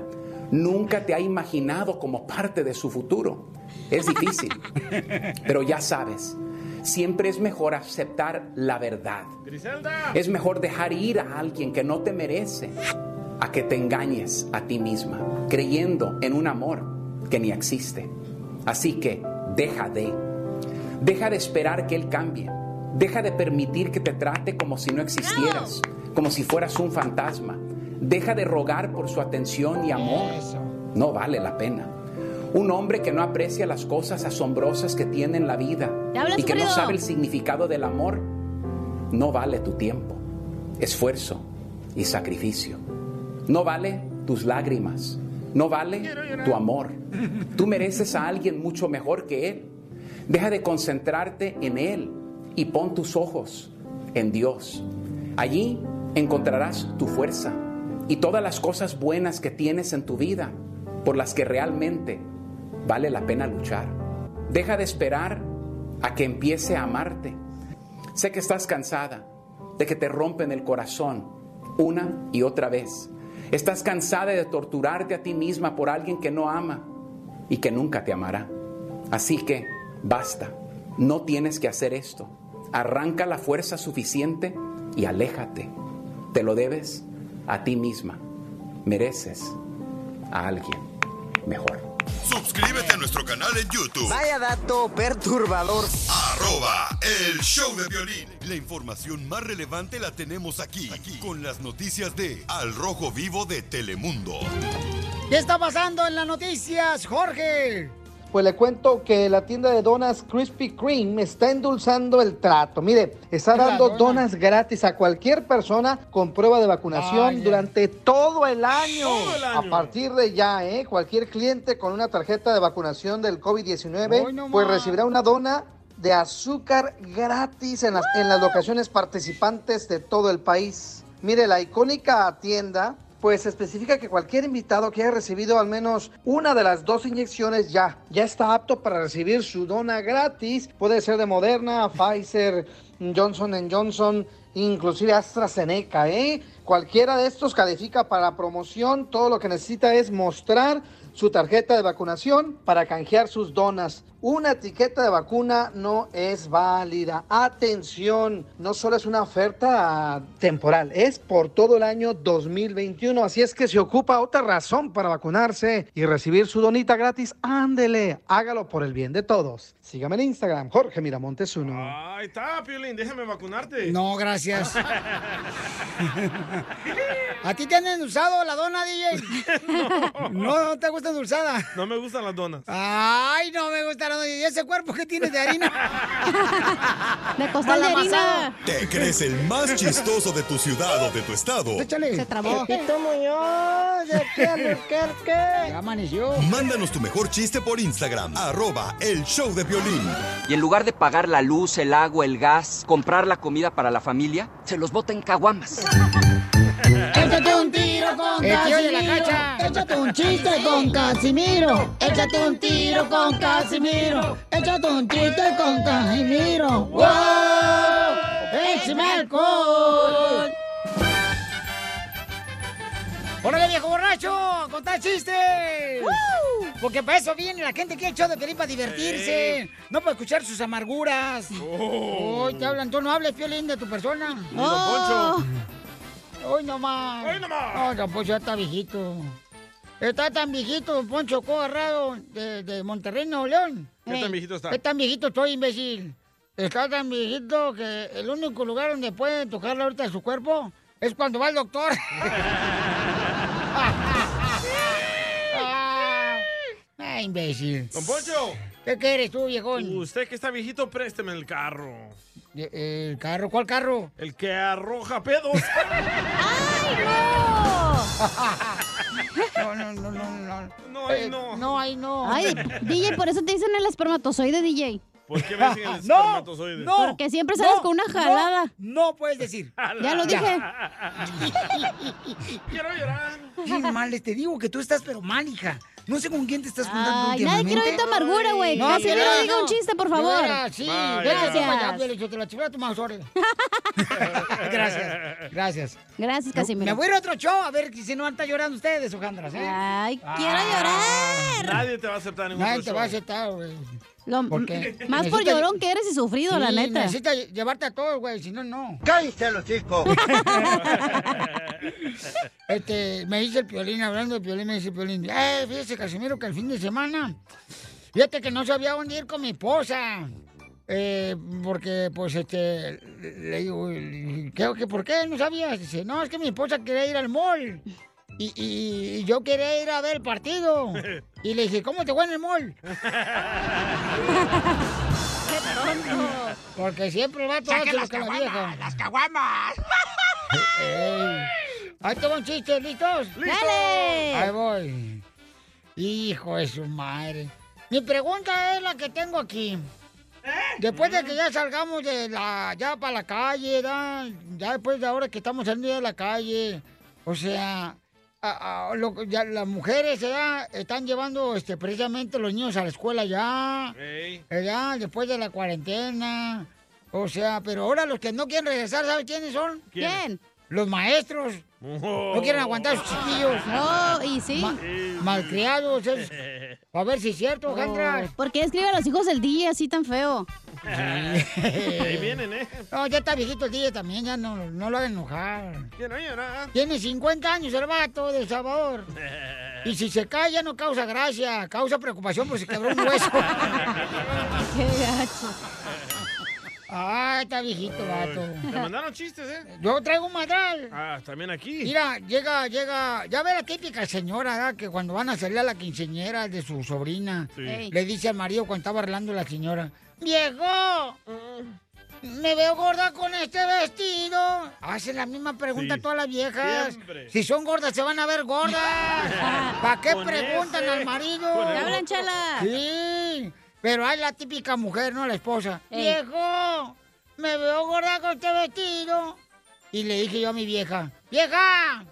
nunca te ha imaginado como parte de su futuro. Es difícil, pero ya sabes, siempre es mejor aceptar la verdad. Es mejor dejar ir a alguien que no te merece a que te engañes a ti misma, creyendo en un amor que ni existe. Así que deja de. Deja de esperar que Él cambie. Deja de permitir que te trate como si no existieras, como si fueras un fantasma. Deja de rogar por su atención y amor. No vale la pena. Un hombre que no aprecia las cosas asombrosas que tiene en la vida ¿Te hablas, y que no sabe el significado del amor, no vale tu tiempo, esfuerzo y sacrificio. No vale tus lágrimas, no vale tu amor. Tú mereces a alguien mucho mejor que Él. Deja de concentrarte en Él y pon tus ojos en Dios. Allí encontrarás tu fuerza y todas las cosas buenas que tienes en tu vida por las que realmente vale la pena luchar. Deja de esperar a que empiece a amarte. Sé que estás cansada de que te rompen el corazón una y otra vez. Estás cansada de torturarte a ti misma por alguien que no ama y que nunca te amará. Así que basta, no tienes que hacer esto. Arranca la fuerza suficiente y aléjate. Te lo debes a ti misma. Mereces a alguien mejor. Suscríbete a nuestro canal en YouTube. Vaya dato perturbador. Arroba el show de violín. La información más relevante la tenemos aquí, aquí, con las noticias de Al Rojo Vivo de Telemundo. ¿Qué está pasando en las noticias, Jorge? Pues le cuento que la tienda de donas Krispy Kreme está endulzando el trato. Mire, está dando dona. donas gratis a cualquier persona con prueba de vacunación Vaya. durante todo el año. Todo el año. A partir de ya, ¿eh? Cualquier cliente con una tarjeta de vacunación del COVID-19 Hoy no pues recibirá una dona de azúcar gratis en las, en las locaciones participantes de todo el país. Mire, la icónica tienda pues especifica que cualquier invitado que haya recibido al menos una de las dos inyecciones ya, ya está apto para recibir su dona gratis. Puede ser de Moderna, Pfizer, Johnson Johnson, inclusive AstraZeneca, ¿eh? Cualquiera de estos califica para promoción. Todo lo que necesita es mostrar su tarjeta de vacunación para canjear sus donas. Una etiqueta de vacuna no es válida. Atención, no solo es una oferta temporal, es por todo el año 2021. Así es que si ocupa otra razón para vacunarse y recibir su donita gratis, ándele, hágalo por el bien de todos. Sígame en Instagram, Jorge Miramontes uno. Ahí está, Piolín, déjame vacunarte. No, gracias. ¿A ti te han endulzado la dona, DJ? No, no te gusta endulzada. No me gustan las donas. Ay, no me gusta la dona. ¿Y ese cuerpo que tienes de harina? De costal de harina. ¿Te crees el más chistoso de tu ciudad o de tu estado? Échale. Se trabó. Pepito Muñoz, de a Albuquerque. Ya amaneció. Mándanos tu mejor chiste por Instagram, arroba el show de violín. Y en lugar de pagar la luz, el agua, el gas, comprar la comida para la familia, se los bota en caguamas. Échate un tiro con El tío de la Casimiro. cacha. Échate un chiste con Casimiro. Échate un tiro con Casimiro. Échate un chiste con Casimiro. ¡Wow! ¡Échame alcohol! ¡Órale, viejo borracho! ¡A ¡Contar chistes! Porque para eso viene la gente que ha hecho de Piolín para divertirse. No para escuchar sus amarguras. Oh. Hoy te hablan, tú no hables, Piolín, de tu persona. Don Poncho. Hoy nomás. Hoy nomás. No, don Poncho ya está viejito. Está tan viejito, don Poncho Cogarrado, de, de Monterrey, Nuevo León. ¿Qué tan viejito está? ¿Qué tan viejito estoy, imbécil? Está tan viejito que el único lugar donde puede tocarle ahorita su cuerpo es cuando va al doctor. Ah, imbécil. Don Poncho. ¿Qué quieres tú, viejón? Usted que está viejito, présteme el carro. ¿El carro? ¿Cuál carro? El que arroja pedos. No, no, no, no, no. No, ahí Eh, no. No, ahí no. Ay, DJ, por eso te dicen el espermatozoide, DJ. ¿Por qué me dicen el No, espermatozoide? no. Porque siempre sales con una jalada. No, no puedes decir. Ya lo dije. Quiero llorar. Bien mal, te digo que tú estás pero mal, hija. No sé con quién te estás juntando Ay, nadie quiere oír tu amargura, güey. No, Casimiro, de veras, diga un no. chiste, por favor. sí, Gracias. Piolín, yo te la chifla tu más órale. Gracias, gracias. Gracias, Me Casimiro. voy a ir a otro show a ver si no están llorando ustedes, Ojandras, ¿eh? Ay, quiero llorar. Nadie te va a aceptar en Nadie te va a aceptar, güey. Lo- ¿Por qué? Más por llorón que eres y sufrido, la neta. Necesita llevarte a todos, güey, si no, no. ¡Cállate los chicos! Este, me dice el Piolín, hablando de Piolín, me dice el Piolín, eh, fíjese, Casimiro, que el fin de semana, fíjate que no sabía dónde ir con mi esposa. Eh, porque, pues, este, le digo, ¿qué, qué, ¿por qué no sabías? Dice, no, es que mi esposa quería ir al mall. Y, y- y yo quería ir a ver el partido. Y le dije, ¿cómo te fue en el mall? Porque siempre el vato hace lo que la vieja. ¡Las caguamas! Ahí te va un chiste, ¿listos? ¡Dale! Ahí voy. Hijo de su madre. Mi pregunta es la que tengo aquí. Después de que ya salgamos de la, ya para la calle, ¿da? ya después de ahora que estamos saliendo de la calle, o sea, a- a- lo- ya las mujeres ya están llevando este, precisamente los niños a la escuela ya, ya después de la cuarentena, o sea, pero ahora los que no quieren regresar, ¿sabes quiénes son? ¿Quién? ¿Quién? Los maestros. Oh. No quieren aguantar a sus chiquillos. No, y sí. malcriados. es- A ver si es cierto, Jandra. ¿Por qué escribe a los hijos del DJ así tan feo? Ahí vienen, ¿eh? No, ya está viejito el día también, ya no, no lo hagan enojar. Que no llora. Tiene 50 años el vato de Salvador. Y si se cae ya no causa gracia, causa preocupación por si quebró un hueso. Qué gacho. Ay, está viejito vato. Te mandaron chistes, ¿eh? Yo traigo un madral. Ah, también aquí. Mira, llega, llega, ya ve la típica señora, ¿verdad? Que cuando van a salir a la quinceñera de su sobrina, Sí. Le dice al marido cuando estaba arreglando la señora, ¡Viejo! Me veo gorda con este vestido. Hacen la misma pregunta Sí, a todas las viejas. siempre. Si son gordas, se van a ver gordas. ¿Para qué Con preguntan ese. al marido? ¿Te hablan, chala? Sí, pero hay la típica mujer, ¿no? La esposa. Ey. Viejo, me veo gorda con este vestido. Y le dije yo a mi vieja, vieja,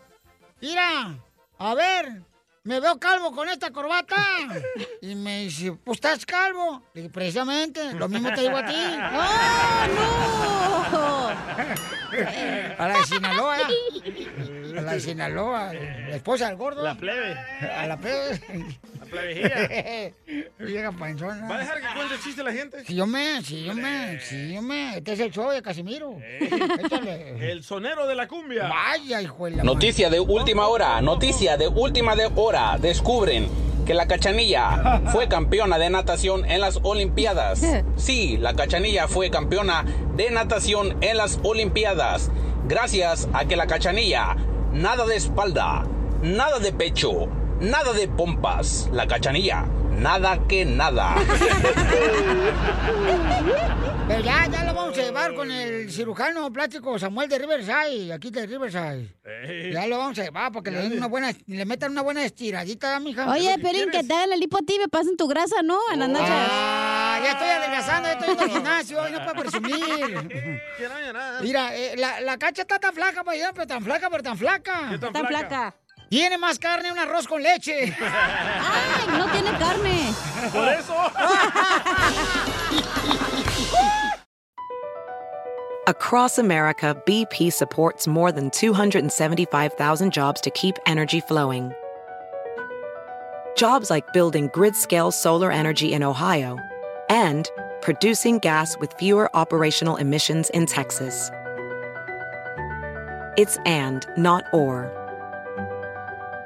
mira, a ver, me veo calvo con esta corbata. Y me dice, pues estás calvo. Le dije, precisamente, lo mismo te digo a ti. ¡Oh, A la de Sinaloa. A la de Sinaloa. La esposa del gordo. La plebe. A la plebe. La plebejía. Vieja panzona. ¿Va a dejar que cuente el chiste la gente? Sí, yo me, sí, yo me, sí, yo me. Este es el show de Casimiro. Échale. El sonero de la cumbia. Vaya, hijo de la Noticia de última hora, noticia de última de hora. Descubren que la cachanilla fue campeona de natación en las Olimpiadas. Sí, la cachanilla fue campeona de natación en las Olimpiadas. Gracias a que la cachanilla nada de espalda, nada de pecho, nada de pompas. La cachanilla, nada que nada. Pero ya, ya lo vamos a llevar con el cirujano plástico Samuel de Riverside, aquí de Riverside. Ey. Ya lo vamos a llevar para que le den una buena, le metan una buena estiradita, mija. Oye, Pelín, que te hagan el lipo a ti y me pasen tu grasa, ¿no? En las nachas. Ah, ya estoy adelgazando, ya estoy en el gimnasio, no puedo presumir. Que no haya nada. Mira, eh, la, la cacha está tan flaca para allá, pero tan flaca, pero tan flaca. ¿Qué tan Tan flaca? flaca. Tiene más carne un arroz con leche. ¡Ay, no tiene carne! Por eso. Across America, BP supports more than 275,000 jobs to keep energy flowing. Jobs like building grid scale solar energy in Ohio and producing gas with fewer operational emissions in Texas. It's and, not or.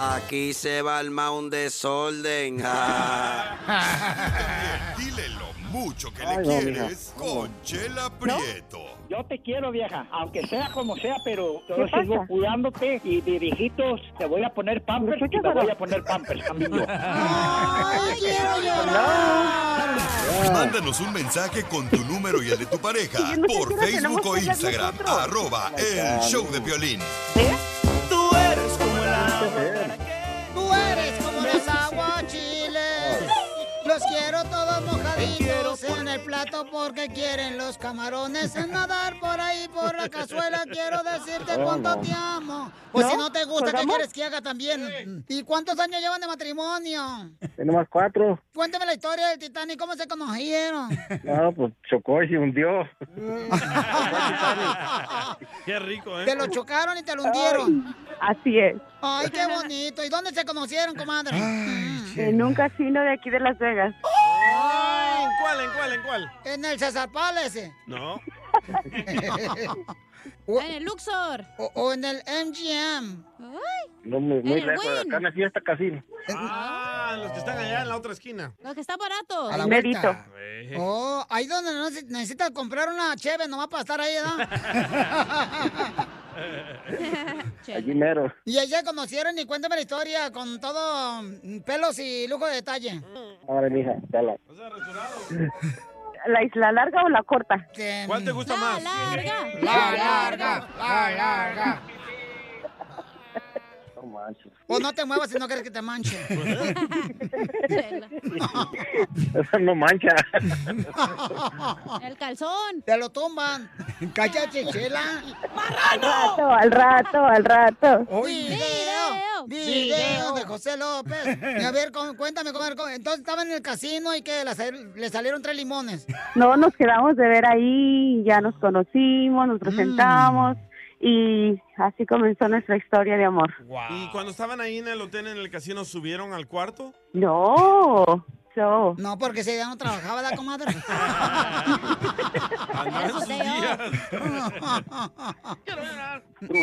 Aquí se va el un desorden. Dile lo mucho que Ay, le no, quieres mija. con Chela Prieto. Yo te quiero, vieja, aunque sea como sea, pero yo ¿Qué sigo pasa? cuidándote y de viejitos te voy a poner pampers y te voy a poner pampers también yo. ¡Ay, quiero llorar! Mándanos un mensaje con tu número y el de tu pareja no por Facebook o Instagram, arroba el show de violín. Tú eres como el agua. Los quiero todos mojaditos en el plato porque quieren los camarones en nadar por ahí por la cazuela. Quiero decirte Oh, cuánto no. te amo. Pues ¿No? si no te gusta, ¿qué quieres que haga también? ¿Y cuántos años llevan de matrimonio? Tenemos cuatro. Cuéntame la historia del Titanic, ¿cómo se conocieron? No, pues chocó y se hundió. Qué rico, ¿eh? Te lo chocaron y te lo hundieron. Así es. Ay, qué bonito. ¿Y dónde se conocieron, comadre? En un casino de aquí de Las Vegas. ¿En cuál, en cuál, en cuál? En el César Palace. No. en el Luxor. O, o en el MGM. No, muy, muy lejos. Wynn. Acá en la fiesta casino. Ah, los que están allá en la otra esquina. Los que está barato. A la vuelta. Oh, ahí donde no necesitas comprar una cheve nomás para estar ahí, ¿verdad? Allí mero. y allá conocieron y cuéntame la historia con todo mm, pelos y lujo de detalle. Ahora, mija, dala. ¿La isla larga o la corta? ¿Cuál te gusta más? larga. La larga, la larga. No manches. O no te muevas si no quieres que te manche. Eso no mancha. El calzón. Te lo tumban. Cállate, chela. Al rato, al rato, al rato. Video, video de José López. Y a ver, cu- cuéntame, comadre, ¿cómo? entonces estaba en el casino y que le salieron tres limones. No, nos quedamos de ver ahí, ya nos conocimos, nos presentamos y así comenzó nuestra historia de amor. ¿Y cuando estaban ahí en el hotel, en el casino, subieron al cuarto? No, so. No, porque ese día no trabajaba la comadre.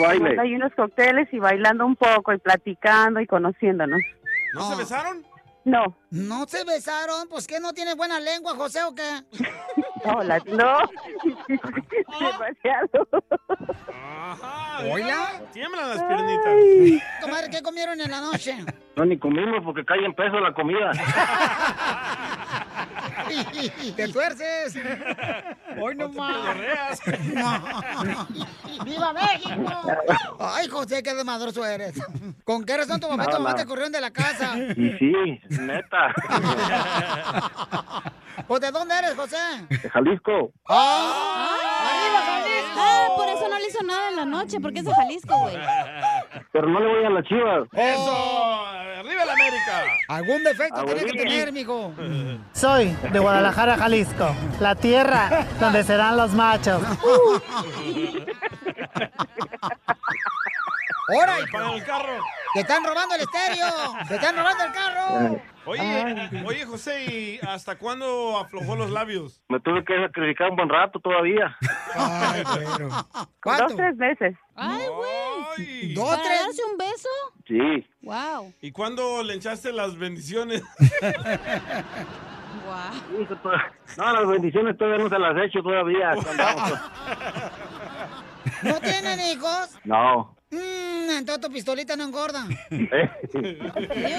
baile. Hay unos cócteles y bailando un poco y platicando y conociéndonos. ¿No se besaron? No. ¿No se besaron? Pues que no tiene buena lengua, José, ¿o qué? No, la- no. Demasiado. ¿Oiga? Tiemblan las piernitas. Comadre, ¿qué comieron en la noche? No, ni comimos porque cae en peso la comida. ¡Te tuerces! ¡Hoy no más! ¡Viva México! Ay, José, qué desmadroso eres. ¿Con qué razón tu papá y tu mamá te corrieron de la casa? Y sí, neta. ¿O de dónde eres, José? De Jalisco. ¡Arriba, Jalisco! Ah, por eso no le hizo nada en la noche, porque es de Jalisco, güey. Pero no le voy a las chivas. ¡Eso! ¡Arriba la América! Algún defecto tiene que tener, mijo. Soy de Guadalajara, Jalisco, la tierra donde serán los machos. ¡Hora! ¡Pagan el carro! ¡Te están robando el estéreo! ¡Te están robando el carro! Oye, oye, José, ¿y hasta cuándo aflojó los labios? Me tuve que sacrificar un buen rato todavía. Ay, pero. Dos, tres veces. Ay, güey. ¿Dos, ¿Para tres? darse un beso? Sí. Wow. ¿Y cuándo le echaste las bendiciones? Wow. No, las bendiciones todavía no se las he hecho todavía. Andamos- ¿No tienen hijos? No. Mmm, entonces tu pistolita no engorda. Eh, Digo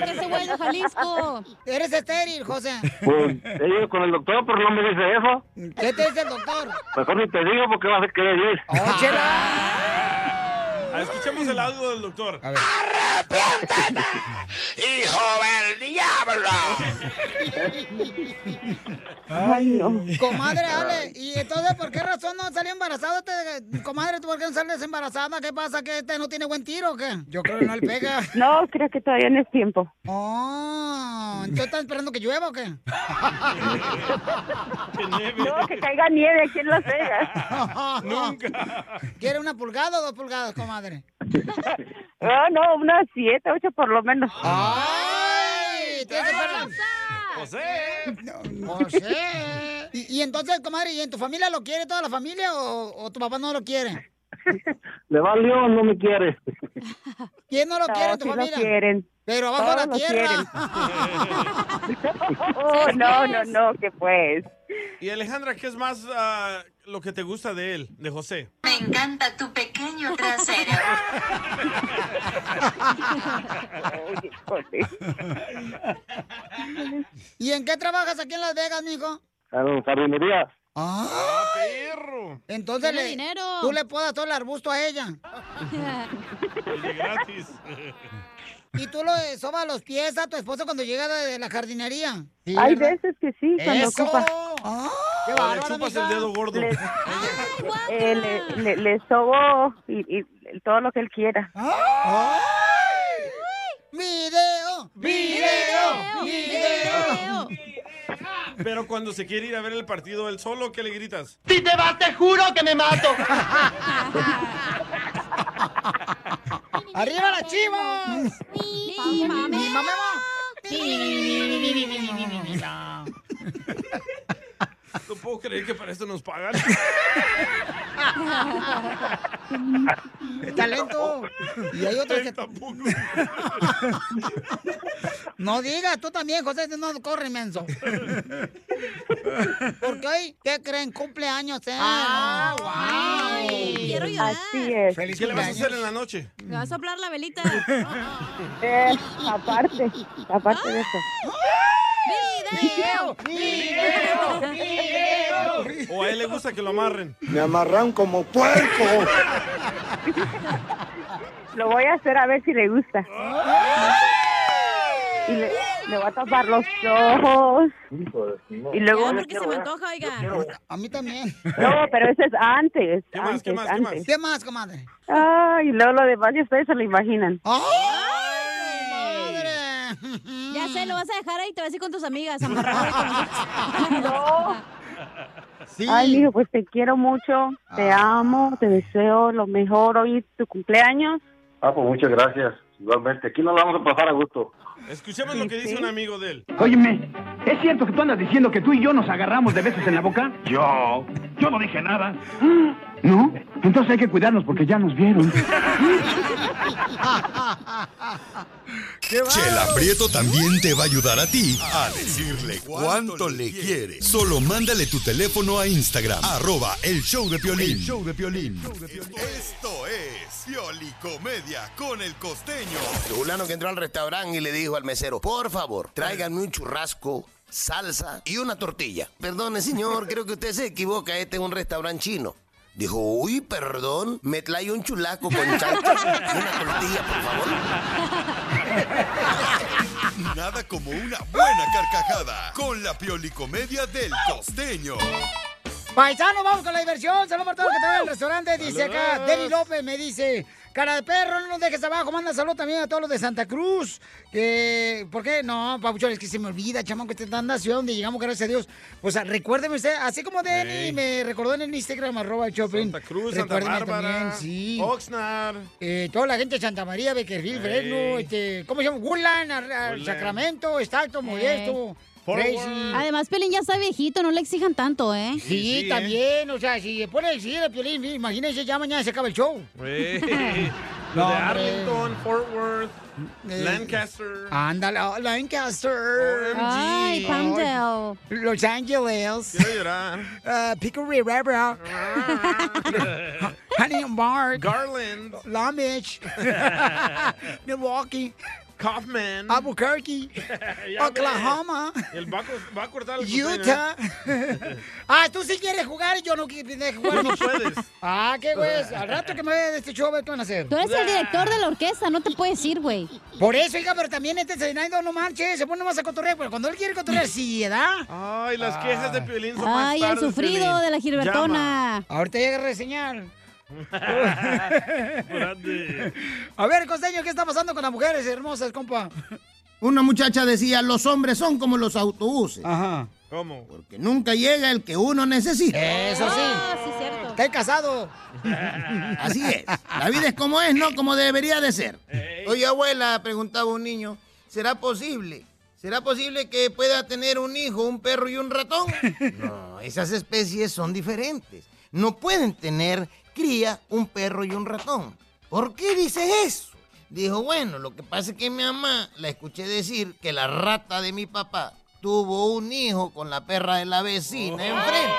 que ese güey de Jalisco. Eres estéril, José. Pues he ido con el doctor, pero no me dice eso. ¿Qué te dice el doctor? Mejor ni te digo porque vas a querer ir. ¡Oh, chela! Escuchemos el audio del doctor. A ver. ¡Hijo del diablo! Ay, no. Comadre, Ale, ¿y entonces por qué razón no salió embarazada? Este, comadre, ¿tú por qué no sales embarazada? ¿Qué pasa? ¿Que este no tiene buen tiro o qué? Yo creo que no le pega. No, creo que todavía no es tiempo. Oh, ¿entonces estás esperando que llueva o qué? No, que caiga nieve aquí en Las Vegas. Nunca. ¿Quiere una pulgada o dos pulgadas, comadre? Oh, no, unas siete, ocho por lo menos. ¡Ay! ¿Tienes que esperar? ¡José! José. Y, y entonces, comadre, ¿y en tu familia lo quiere toda la familia o, o tu papá no lo quiere? Le valió, no me quiere. ¿Quién no lo No, quiere en tu sí lo familia? quieren. Pero abajo la Todos lo tierra. Oh, no, no, no, que pues. Y Alejandra, ¿qué es más ah, lo que te gusta de él, de José? Me encanta tu pequeño trasero. ¿Y en qué trabajas aquí en Las Vegas, mijo? En jardinería. ¡Ah, perro! Entonces le, dinero. tú le podas todo el arbusto a ella. De gratis. Y tú le sobas los pies a tu esposo cuando llega de, la jardinería. Sí, Hay ¿verdad? veces que sí, cuando ¡Eso! ocupa. ¡Ah! ¡Qué O le chupas el dedo gordo. Le, eh, le, le, le sobo y, y todo lo que él quiera. ¡Ay! ¡Video! ¡Video! ¡Video! Pero cuando se quiere ir a ver el partido él solo, ¿qué le gritas? Si te vas, te juro que me mato. ¡Arriba las chivas! Mi mamá. Mi mamá. No puedo creer que para esto nos pagan. ¡Qué talento! Y hay otros que... No digas, tú también, José, no corre, menso. Porque hoy, ¿qué creen? Cumpleaños, ¿eh? ¡Ah, wow! quiero llorar. Así es. Feliz ¿Qué le vas a cumpleaños. hacer en la noche? Me va a soplar la velita. Eh, aparte, aparte de eso. ¡Video! ¡Video! ¡Video! ¿O a él le gusta que lo amarren? Me amarran como puerco. Lo voy a hacer a ver si le gusta. Y le, le voy a tapar los ojos. Y luego... Ya, porque se me antoja, oiga. A mí también. No, pero eso es antes. ¿Qué más, antes, qué más, qué más? ¿Qué más, comadre? Ay, y luego lo demás ya ustedes se lo imaginan. Ya sé, lo vas a dejar ahí, te vas a ir con tus amigas, amarrado con. No. Sí. Ay, mijo, pues te quiero mucho, te amo, te deseo lo mejor hoy, tu cumpleaños. Ah, pues muchas gracias. Igualmente, aquí nos la vamos a pasar a gusto. Escuchemos lo que dice un amigo de él. Óyeme, ¿es cierto que tú andas diciendo que tú y yo nos agarramos de besos en la boca? Yo, yo no dije nada. ¿No? Entonces hay que cuidarnos porque ya nos vieron. Chela Prieto también te va a ayudar a ti a decirle cuánto le quiere. Solo mándale tu teléfono a Instagram, arroba el show de Piolín. show de Piolín. Esto es Piolicomedia con el costeño. Fulano que entró al restaurante y le dijo al mesero, por favor, tráiganme un churrasco, salsa y una tortilla. Perdone, señor, creo que usted se equivoca, este es un restaurante chino. Dijo, uy, perdón, me trae un chulaco con salsa y una tortilla, por favor. Nada como una buena carcajada con la Piolicomedia del costeño. Paisano, vamos con la diversión. Saludos para todos los que trabajan en el restaurante. Dice acá, Deni López me dice, cara de perro, no nos dejes abajo. Manda salud también a todos los de Santa Cruz. Que, ¿por qué? No, Pabuchón, es que se me olvida, chamo, que te dan nación donde llegamos, gracias a Dios. Pues ah, recuérdeme usted, así como Deni Ey. me recordó en el Instagram, arroba el Choplin. Santa Cruz, Santa Recuérdeme Bárbara, también, sí. Oxnard. Eh, toda la gente de Santa María, Beckerville, Fresno, este, ¿cómo se llama? Woodland. Sacramento, Stockton, Modesto, Forward. Además, Pelín ya está viejito, no le exijan tanto, ¿eh? Sí, Sí, sí, también, o sea, si le pone el exigir el violín, imagínense, ya mañana se acaba el show. No, Los de. Arlington, Fort Worth, Eh, Lancaster. Ándale, oh, Lancaster. OMG. Ay, Palmdale. Los Ángeles. Quiero llorar. Uh, Pico Rivera. Honey and Bark. Garland. Long Beach. Milwaukee. Kaufman. Albuquerque. Ya Oklahoma. ve. Él va, a co- va a cortar el. Utah. ah, tú sí quieres jugar y yo no quiero jugar. Tú no puedes. Ah, qué güey. Al rato que me vaya de este show, qué van a hacer. Tú eres el director de la orquesta, no te puedes ir, güey. Por eso, hija, pero también este Zenaido no marche, se pone más a cotorrear, pero cuando él quiere cotorrear, sí, ¿verdad? Ay, las quejas de Piolín son más Ay, el tarde, sufrido Piolín. de la Gilbertona. Ahorita llega a reseñar. A ver, costeño, ¿qué está pasando con las mujeres hermosas, compa? Una muchacha decía, los hombres son como los autobuses, Ajá. ¿Cómo? que nunca llega el que uno necesita. Eso sí. Ah, sí, cierto. Está casado. Así es. La vida es como es, no como debería de ser. Oye, abuela, preguntaba un niño, ¿será posible? ¿Será posible que pueda tener un hijo, un perro y un ratón? No, esas especies son diferentes. No pueden tener cría un perro y un ratón. ¿Por qué dices eso? Dijo, bueno, lo que pasa es que mi mamá la escuché decir que la rata de mi papá tuvo un hijo con la perra de la vecina enfrente.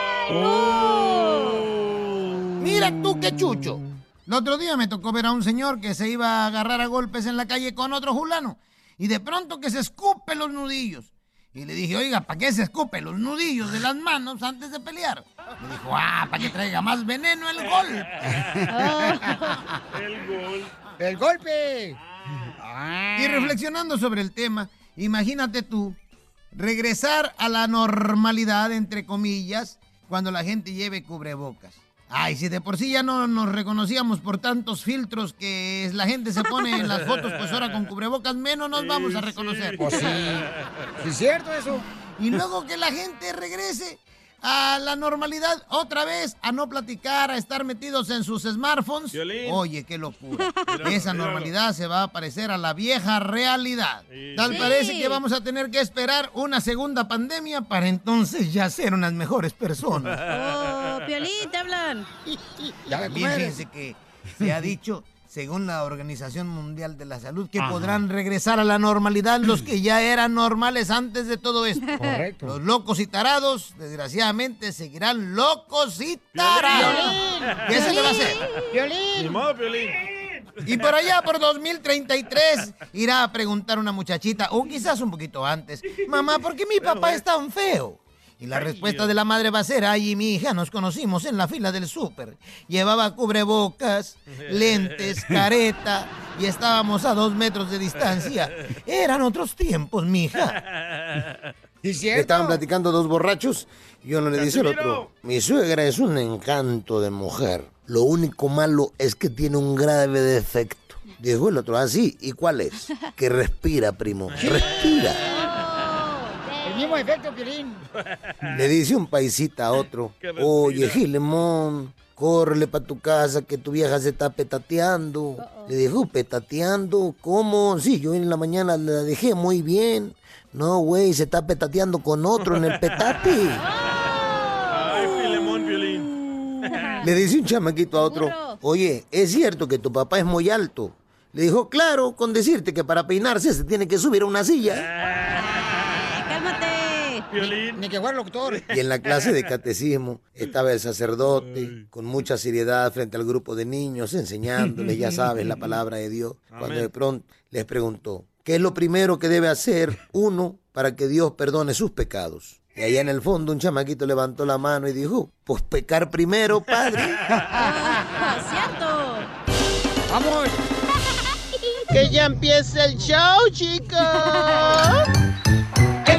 Mira tú qué chucho. El otro día me tocó ver a un señor que se iba a agarrar a golpes en la calle con otro fulano y de pronto que se escupe los nudillos. Y le dije, oiga, ¿para qué se escupe los nudillos de las manos antes de pelear? Me dijo, ah, para que traiga más veneno el golpe. El gol. ¡El golpe! Y reflexionando sobre el tema, imagínate tú regresar a la normalidad, entre comillas, cuando la gente lleve cubrebocas. Ay, si de por sí ya no nos reconocíamos por tantos filtros que la gente se pone en las fotos, pues ahora con cubrebocas menos nos vamos a reconocer. Pues sí. Sí, es cierto eso. Y luego que la gente regrese a la normalidad otra vez, a no platicar, a estar metidos en sus smartphones. Oye, qué locura. Míralo, Esa míralo. normalidad se va a parecer a la vieja realidad. Tal Sí. parece que vamos a tener que esperar una segunda pandemia para entonces ya ser unas mejores personas. Oh, Piolín, te hablan. También fíjense que se ha dicho, según la Organización Mundial de la Salud, que Ajá. podrán regresar a la normalidad los que ya eran normales antes de todo esto. Correcto. Los locos y tarados, desgraciadamente, seguirán locos y tarados. ¿Qué se le va a hacer? Ni modo, Piolín. Y por allá, por 2033, irá a preguntar una muchachita, o quizás un poquito antes, mamá, ¿por qué mi papá es tan feo? Y la respuesta de la madre va a ser, ay, mi hija, nos conocimos en la fila del súper. Llevaba cubrebocas, lentes, careta, y estábamos a dos metros de distancia. Eran otros tiempos, mija. Estaban platicando dos borrachos y uno le dice al otro, mi suegra es un encanto de mujer. Lo único malo es que tiene un grave defecto. Dijo el otro, así, ¿y cuál es? Que respira, primo, respira. Mismo efecto, Piolín. Le dice un paisita a otro, oye, Gilemón, córrele para tu casa que tu vieja se está petateando. Le dijo, petateando, ¿cómo? Sí, yo en la mañana la dejé muy bien. No, güey, se está petateando con otro en el petate. Ay, Filemón, Piolín. Le dice un chamaquito a otro, oye, ¿es cierto que tu papá es muy alto? Le dijo, claro, con decirte que para peinarse se tiene que subir a una silla. Piolín. Ni que fuera locutor. Y en la clase de catecismo estaba el sacerdote con mucha seriedad frente al grupo de niños enseñándoles, ya sabes, la palabra de Dios. Cuando de pronto les preguntó, ¿qué es lo primero que debe hacer uno para que Dios perdone sus pecados? Y allá en el fondo un chamaquito levantó la mano y dijo, pues pecar primero, padre. ¡Cierto! ¡Vamos! Que ya empiece el show, chicos.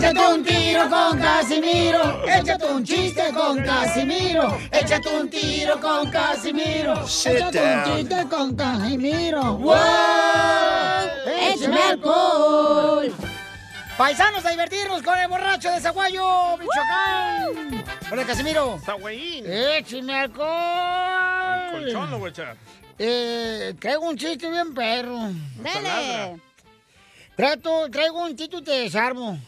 Échate un tiro con Casimiro. Échate un chiste con Casimiro. Échate un tiro con Casimiro. Sit Échate down. un chiste con Casimiro. ¡Wow! ¡Échame alcohol! Paisanos a divertirnos con el borracho de Zaguayo, Michoacán. Hola, Casimiro. Sagüeyín. ¡Échame alcohol! Colchón lo voy a echar. Eh, traigo un chiste bien perro. Dale. Trato, traigo un Tito y te desarmo.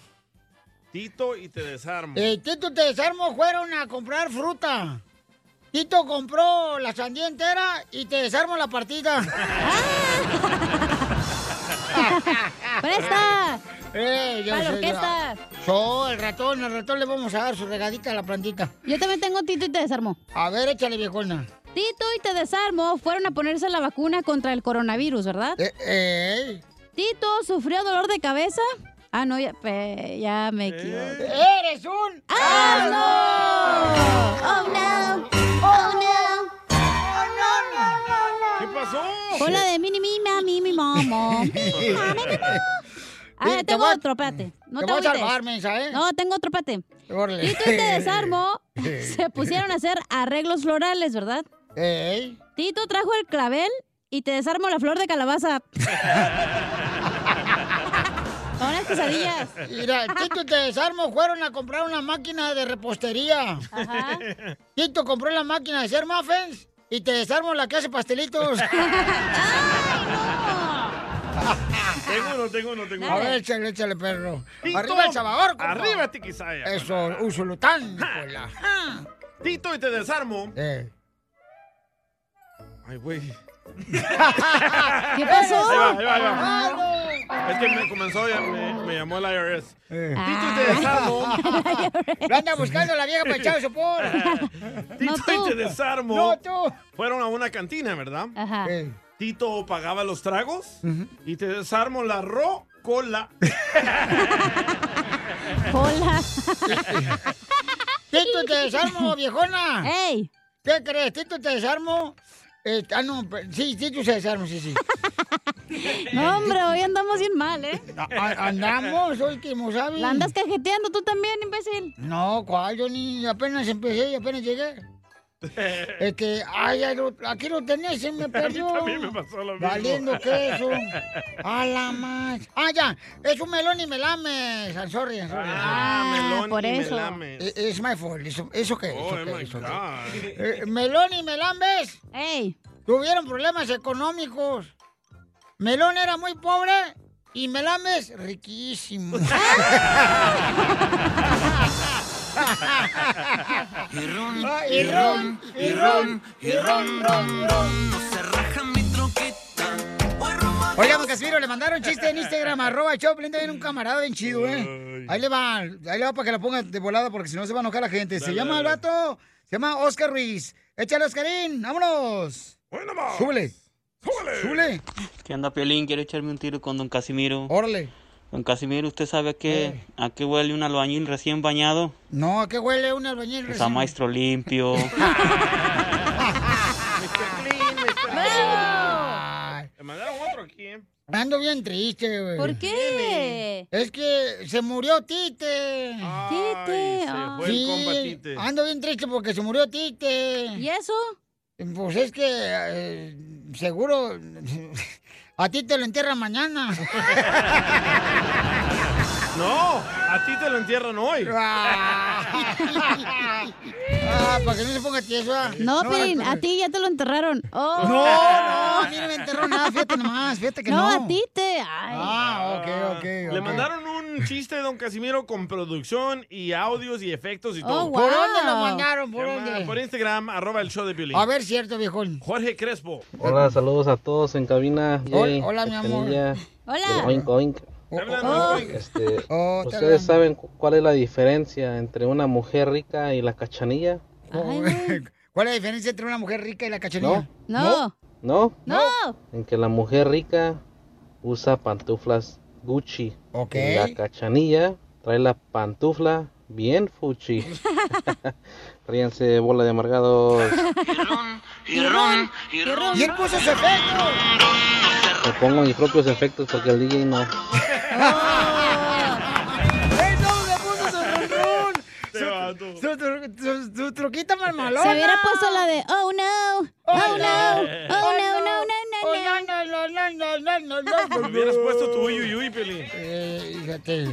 Tito y te desarmo. Eh, Tito te desarmo fueron a comprar fruta. Tito compró la sandía entera y te desarmo la partida. ¡Presta! Eh, yo Para la sé, orquesta. yo- yo, el ratón, el ratón le vamos a dar su regadita a la plantita. Yo también tengo Tito y te desarmo. A ver, échale, viejona. Tito y te desarmo fueron a ponerse la vacuna contra el coronavirus, ¿verdad? Eh, Tito sufrió dolor de cabeza. Ah, no, ya, pe- ya me equivoqué. ¡Eres un... ¡Ah, no! ¡Oh, no! ¡Oh, no! ¿Qué pasó? Hola de mini, mi, mami, mi. A ver, Te tengo a- otro, espérate. No te te, voy a salvar, mensa, ¿eh? No, tengo otro, espérate. Órale. Tito y te desarmo se pusieron a hacer arreglos florales, ¿verdad? Ey. Tito trajo el clavel y te desarmo la flor de calabaza. Quesadillas. Mira, Tito y te desarmo fueron a comprar una máquina de repostería. Ajá. Tito compró la máquina de hacer muffins y te desarmo la que hace pastelitos. Tengo uno, tengo uno, tengo uno. A ver, échale, échale, perro. Tito, Arriba el Salvador, compa. Arriba, Tiquisaya. Eso, Usulután. Tito y te desarmo. Eh. Ay, güey. ¿Qué pasó? Ahí va, ahí va, ahí va. Es que me comenzó, ya me, me llamó el IRS. Eh. Tito y te desarmo. Lo anda buscando la vieja para echar sopor. Tito y te desarmo. No, tú. Fueron a una cantina, ¿verdad? Ajá. Tito pagaba los tragos y te desarmo la rocola. Hola. Tito, te desarmo, viejona. ¡Ey! ¿Qué crees? Tito, te desarmo. Eh, ah, no, pe- sí, Tito se desarmo, sí, sí. No, hombre, hoy andamos bien mal, ¿eh? A- andamos, hoy que no sabes. La andas cajeteando tú también, imbécil. No, ¿cuál? Yo ni apenas empecé y apenas llegué. Este, ay, ay, aquí lo tenés, se me perdió. también me pasó lo mismo. Valiendo queso. A la más. Ah, ya, es un melón y melames. I'm sorry, I'm sorry. Ah, melón por y eso. melame. Eh, Es my fault. ¿Eso, eso qué? Oh, ¿Eso qué? my ¿Eso qué? God. Eh, melón y melambes ¡Ey! tuvieron problemas económicos. Melón era muy pobre y Melames riquísimo. Y ron, y ron, y ron, y ron, ron, ron. No se raja mi troquita. Oigan, Casimiro, le mandaron chiste en Instagram, arroba el Choplin, también un camarada bien chido, ¿eh? Ahí le va, ahí le va para que la ponga de volada porque si no se va a enojar la gente. se Dale, llama el dale. vato, se llama Oscar Ruiz. Échale, Oscarín, vámonos. Bueno, va. Súbele. Súbele. ¿Qué onda, Piolín? Quiero echarme un tiro con don Casimiro. Órale. Don Casimiro, ¿usted sabe a qué, a qué huele un albañil recién bañado? No, ¿a qué huele un albañil Pues a recién? maestro limpio. Ay, Me mandaron otro aquí, ¿eh? Ando bien triste, güey. ¿Por qué? Es que se murió Tite. Tite. se ah. fue el compa Tite. Ando bien triste porque se murió Tite. ¿Y eso? Pues es que eh, seguro a ti te lo entierran mañana. No, a ti te lo entierran hoy. Ah, para que no se ponga tieso. ah. No, No, no, a ti ya te lo enterraron. Oh. No, no, a mí no me enterró nada, fíjate nomás, fíjate que no. No, a ti te. Ay. Ah, ok, ok. Le mandaron un chiste de Don Casimiro con producción y audios y efectos y Oh, todo. wow. ¿Por dónde lo mandaron? ¿Por dónde? Por Instagram, arroba el show de Piolín. A ver, cierto, viejón. Jorge Crespo. Hola, saludos a todos en cabina. Hola, Yay, hola, mi amor. Hola. Oink Oink. Oh, Oh. Este, Oh, te ¿Ustedes saben cu- cuál es la diferencia entre una mujer rica y la cachanilla? Ay. ¿Cuál es la diferencia entre una mujer rica y la cachanilla? No. ¿No? No. En que la mujer rica usa pantuflas Gucci. Ok. Y la cachanilla trae la pantufla bien fuchi. Ríanse, bola de amargados. Y ron, ron. Me pongo mis propios efectos porque el DJ no. Su, su, truquito malmalona. Se hubiera puesto la de Oh no, oh no, oh no, no, no, no, no. no no hubieras puesto tu uy, uy, uy, Peli. Eh, fíjate.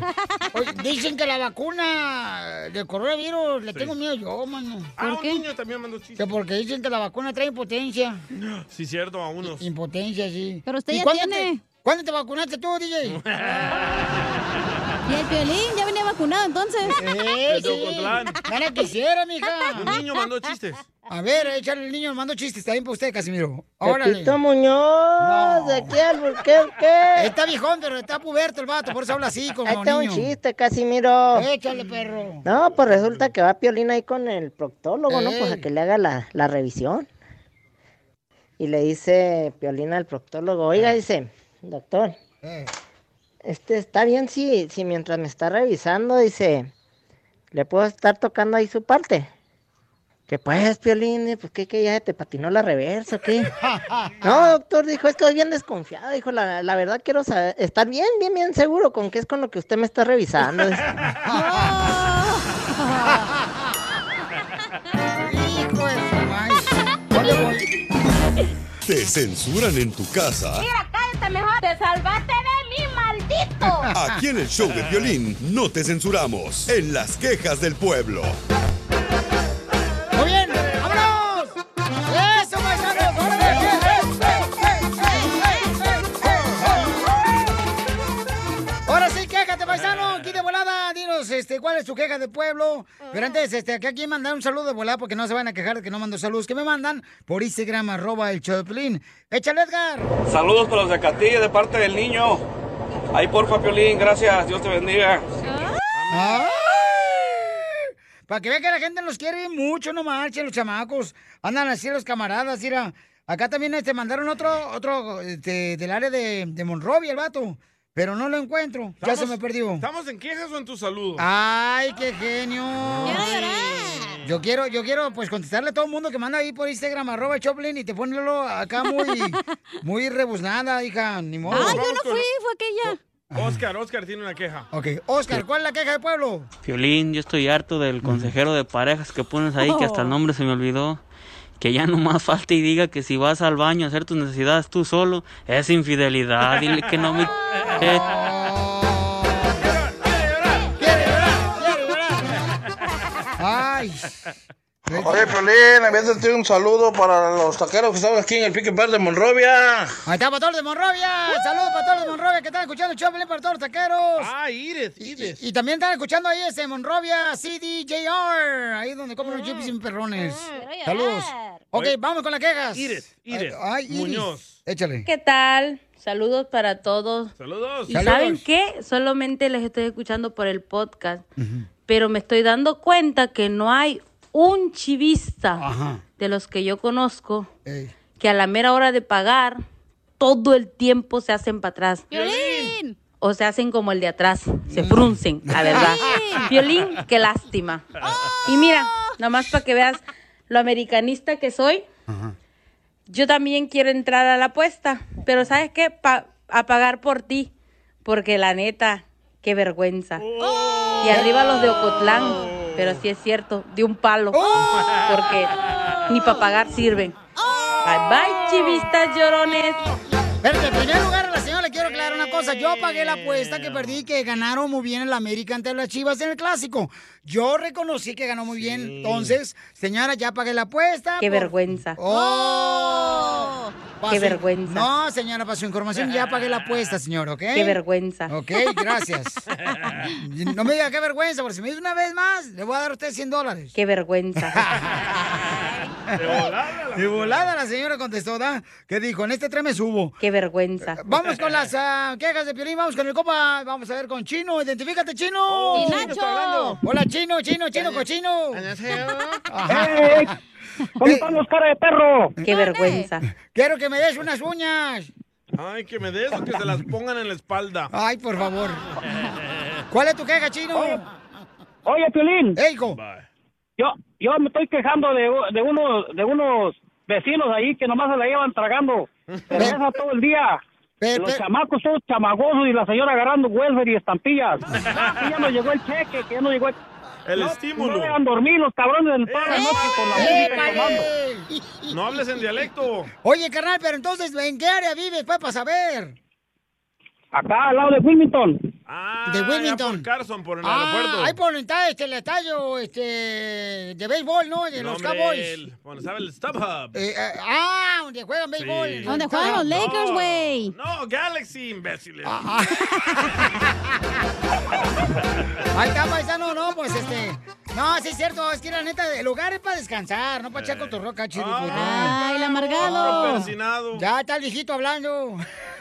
dicen que la vacuna de coronavirus le tengo miedo yo, mano. Ah, un niño también mandó chistes. Que porque dicen que la vacuna trae impotencia. Sí, cierto, a unos. Impotencia, sí. Pero usted ya tiene. ¿Cuándo te vacunaste tú, DJ? Y el Piolín ya venía vacunado entonces. Eh, de Ocotlán. Ya la quisiera, mija. Un niño mandó chistes. A ver, échale el niño, mando chistes también para usted, Casimiro. Órale. Pepito Muñoz, No. de aquí al Burquerque. Está viejón, pero está puberto el vato, por eso habla así, como Ahí está un chiste, Casimiro. Échale, perro. No, pues resulta que va Piolín ahí con el proctólogo, ¿no? Pues a que le haga la, la revisión. Y le dice Piolín al proctólogo, oiga, dice, doctor, Eh, este, está bien si, si mientras me está revisando, dice, le puedo estar tocando ahí su parte. Que pues, Piolín, eh, pues que, que ya te patinó la reversa, ¿o ¿qué? No, doctor, dijo, estoy bien desconfiado, dijo, la, la verdad quiero saber, estar bien, bien, bien seguro con qué es con lo que usted me está revisando. dice. Hijo de su madre. Oye, voy- ¿Te censuran en tu casa? cállate mejor. Te salvaste Aquí en el show de violín no te censuramos. En las quejas del pueblo. Muy bien, vámonos. Eso, paisanos. Ahora sí, quéjate, paisano. Aquí de volada, dinos, este, ¿cuál es tu queja de pueblo? Pero antes, este, aquí mandar un saludo de volada porque no se van a quejar de que no mando saludos. Que me mandan por Instagram, arroba el Choplin. Échale, Edgar. Saludos para los de Catilla de parte del niño. Ahí porfa, Piolín, gracias. Dios te bendiga. Para que vean que la gente nos quiere mucho, no marchen los chamacos. Andan así los camaradas, mira. Acá también este, mandaron otro, otro este, del área de, de Monrovia, el vato. Pero no lo encuentro. Ya se me perdió. ¿Estamos en quejas o en tu saludo? Ay, qué genio. Yo quiero, yo quiero pues contestarle a todo el mundo que manda ahí por Instagram, arroba Choplin, y te ponelo acá muy, muy rebuznada, hija. Ni modo. Ah, yo no fui, fue aquella. Oscar, Oscar tiene una queja. Ok, Oscar, ¿cuál es la queja del pueblo? Piolín, yo estoy harto del consejero de parejas que pones ahí, que hasta el nombre se me olvidó. Que ya no más falta y diga que si vas al baño a hacer tus necesidades tú solo, es infidelidad. Dile que no me... eh, Ay. Oye, Piolín, en vez de ti un saludo para los taqueros que están aquí en el Pique Verde de Monrovia. Ahí está para todos los de Monrovia. Saludos para todos de Monrovia que están escuchando el show para todos los taqueros. Ah, Edith, Edith. Y también están escuchando ahí ese Monrovia CDJR. Ahí donde compran los chips y perrones. Saludos. Ok, Oye. vamos con las quejas. Edith, Edith, Ay, Iris. Muñoz. Échale. ¿Qué tal? Saludos para todos. Saludos. ¿Y saben qué? Solamente les estoy escuchando por el podcast, pero me estoy dando cuenta que no hay un chivista de los que yo conozco que a la mera hora de pagar todo el tiempo se hacen para atrás. ¡Violín! O se hacen como el de atrás, se fruncen, la verdad. Violín, qué lástima. Y mira, nomás para que veas lo americanista que soy, yo también quiero entrar a la apuesta, pero ¿sabes qué? Pa- a pagar por ti, porque la neta, qué vergüenza. Y arriba los de Ocotlán, pero sí es cierto, de un palo, porque ni para pagar sirven. Bye bye, chivistas llorones. Pero en primer lugar, a la señora le quiero aclarar una cosa. Yo pagué la apuesta que perdí, que ganaron muy bien el América ante las Chivas en el Clásico. Yo reconocí que ganó muy bien. Entonces, señora, ya pagué la apuesta. Qué por- vergüenza. ¡Oh! Qué vergüenza. No, señora, para su información, ya pagué la apuesta, señor, ¿ok? Qué vergüenza. Ok, gracias. No me diga qué vergüenza, porque si me dice una vez más, le voy a dar a usted 100 dólares. Qué vergüenza. De volada. De volada la señora contestó, ¿da? ¿Qué dijo? En este tren me subo. Qué vergüenza. Vamos con las ah, quejas de Piolín, vamos con el copa, vamos a ver con Chino, identifícate Chino. Y Chino Nacho. está hablando. Hola Chino, Chino, Chino, cochino. ¿Cómo están los cara de perro? Qué vergüenza. Quiero que me des unas uñas. Ay, que me des o que se las pongan en la espalda. Ay, por favor. ¿Cuál es tu queja, Chino? Oye, Piolín. Ey, hijo. Yo, yo me estoy quejando de, de, unos, de unos vecinos ahí que nomás se la llevan tragando cerveza todo el día. Los chamacos todos chamagosos y la señora agarrando welfare y estampillas. Que ya no llegó el cheque, que ya no llegó el... El No, estímulo. No dejan dormir los cabrones en toda la noche con la música tomando. No hables en dialecto. Oye, carnal, pero entonces, ¿en qué área vives, pues, para saber? Acá al lado de Wilmington. Ah, De Wilmington. por Carson, por el Ah, aeropuerto. ahí por está este, el estadio este, de béisbol, ¿no? De No, los hombre, Cowboys. el- Donde sabe el StubHub. Eh, eh, ah, donde juegan béisbol. Sí. Donde juegan los Lakers, No, güey. No, Galaxy, imbéciles. Ah, Ahí está, paisano, no, pues este. No, sí es cierto, es que la neta, el lugar es para descansar, no para echar cotorreo chido. pues. Ay, el amargado. Ya está el viejito hablando.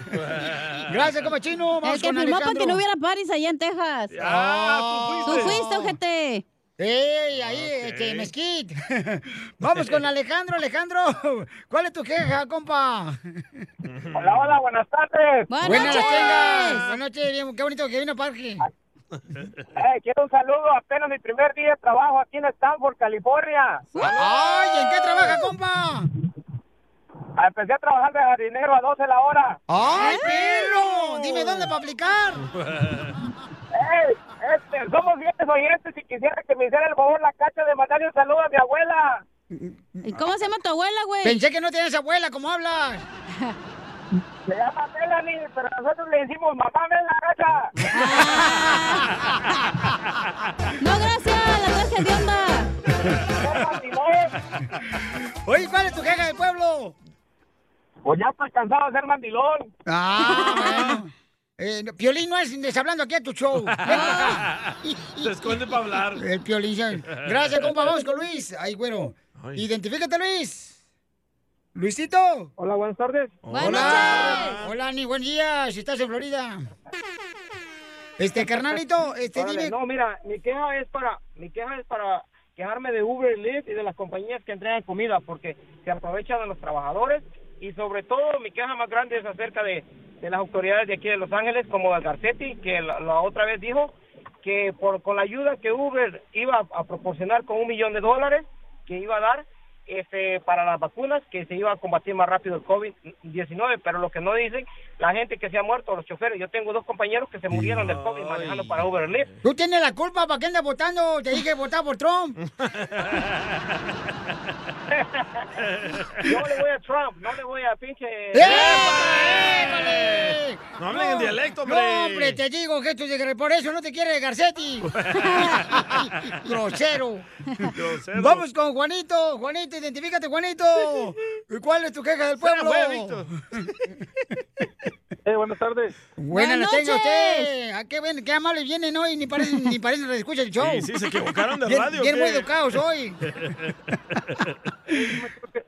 Gracias, como chino. Vamos El que con firmó para que no hubiera paris allá en Texas. Ah, Tú fuiste, ojete. ¡Ey, ahí, este, Mesquite! Vamos con Alejandro, Alejandro. ¿Cuál es tu queja, compa? Hola, hola, buenas tardes. Buenas, Buenas noches. Buenas noches, bien, qué bonito que vino parque. Eh, quiero un saludo, apenas mi primer día de trabajo aquí en Stanford, California. ¡Ay, ¿en qué trabaja, compa? Ah, Empecé a trabajar de jardinero a 12 la hora. ¡Ay, perro! Dime dónde para aplicar. ¡Ey! Este, somos bien oyentes y quisiera que me hiciera el favor la cacha de mandarle un saludo a mi abuela. ¿Y cómo se llama tu abuela, güey? Pensé que no tienes abuela, ¿cómo hablas? Se llama Melanie, pero nosotros le decimos mamá, ven la cacha. No, gracias, la traje de onda. Oye, ¿cuál es tu queja del pueblo? Pues ya estás cansado de ser mandilón. Ah, bueno. Eh, no, Piolín no es deshablando aquí a tu show. Se esconde para hablar. El Piolín. ya. Gracias, compa. Vamos con Luis. Ay, güero. Identifícate, Luis. Luisito. Hola, buenas tardes. Hola. Hola, Ani. Buen día. Si estás en Florida. Este, carnalito, este, Órale, dime. No, mira, mi queja es para, mi queja es para quejarme de Uber Lyft y de las compañías que entregan comida porque se aprovechan de los trabajadores y sobre todo mi queja más grande es acerca de, de las autoridades de aquí de Los Ángeles como el Garcetti que la, la otra vez dijo que por con la ayuda que Uber iba a, a proporcionar con un millón de dólares que iba a dar este, para las vacunas que se iba a combatir más rápido el COVID-19, pero lo que no dicen, la gente que se ha muerto, los choferes. Yo tengo dos compañeros que se murieron del COVID manejando para Uber Lyft. Tú tienes la culpa, ¿para qué andas votando? Te dije votar por Trump. Yo le voy a Trump, no le voy a pinche... ¡Épale! No hablen en dialecto, hombre. No, hombre, te digo que esto es de... Por eso no te quiere Garcetti. Grosero. Grosero. Vamos con Juanito. Juanito, identifícate, Juanito. ¿Y ¿Cuál es tu queja del pueblo? Eh, buenas tardes. Buenas Buenas noches. usted. ¿A qué, ven, qué amables vienen hoy? Ni parecen, ni parecen que escucha el show. Sí, sí, se equivocaron de radio, Bien ¿qué? muy educados hoy.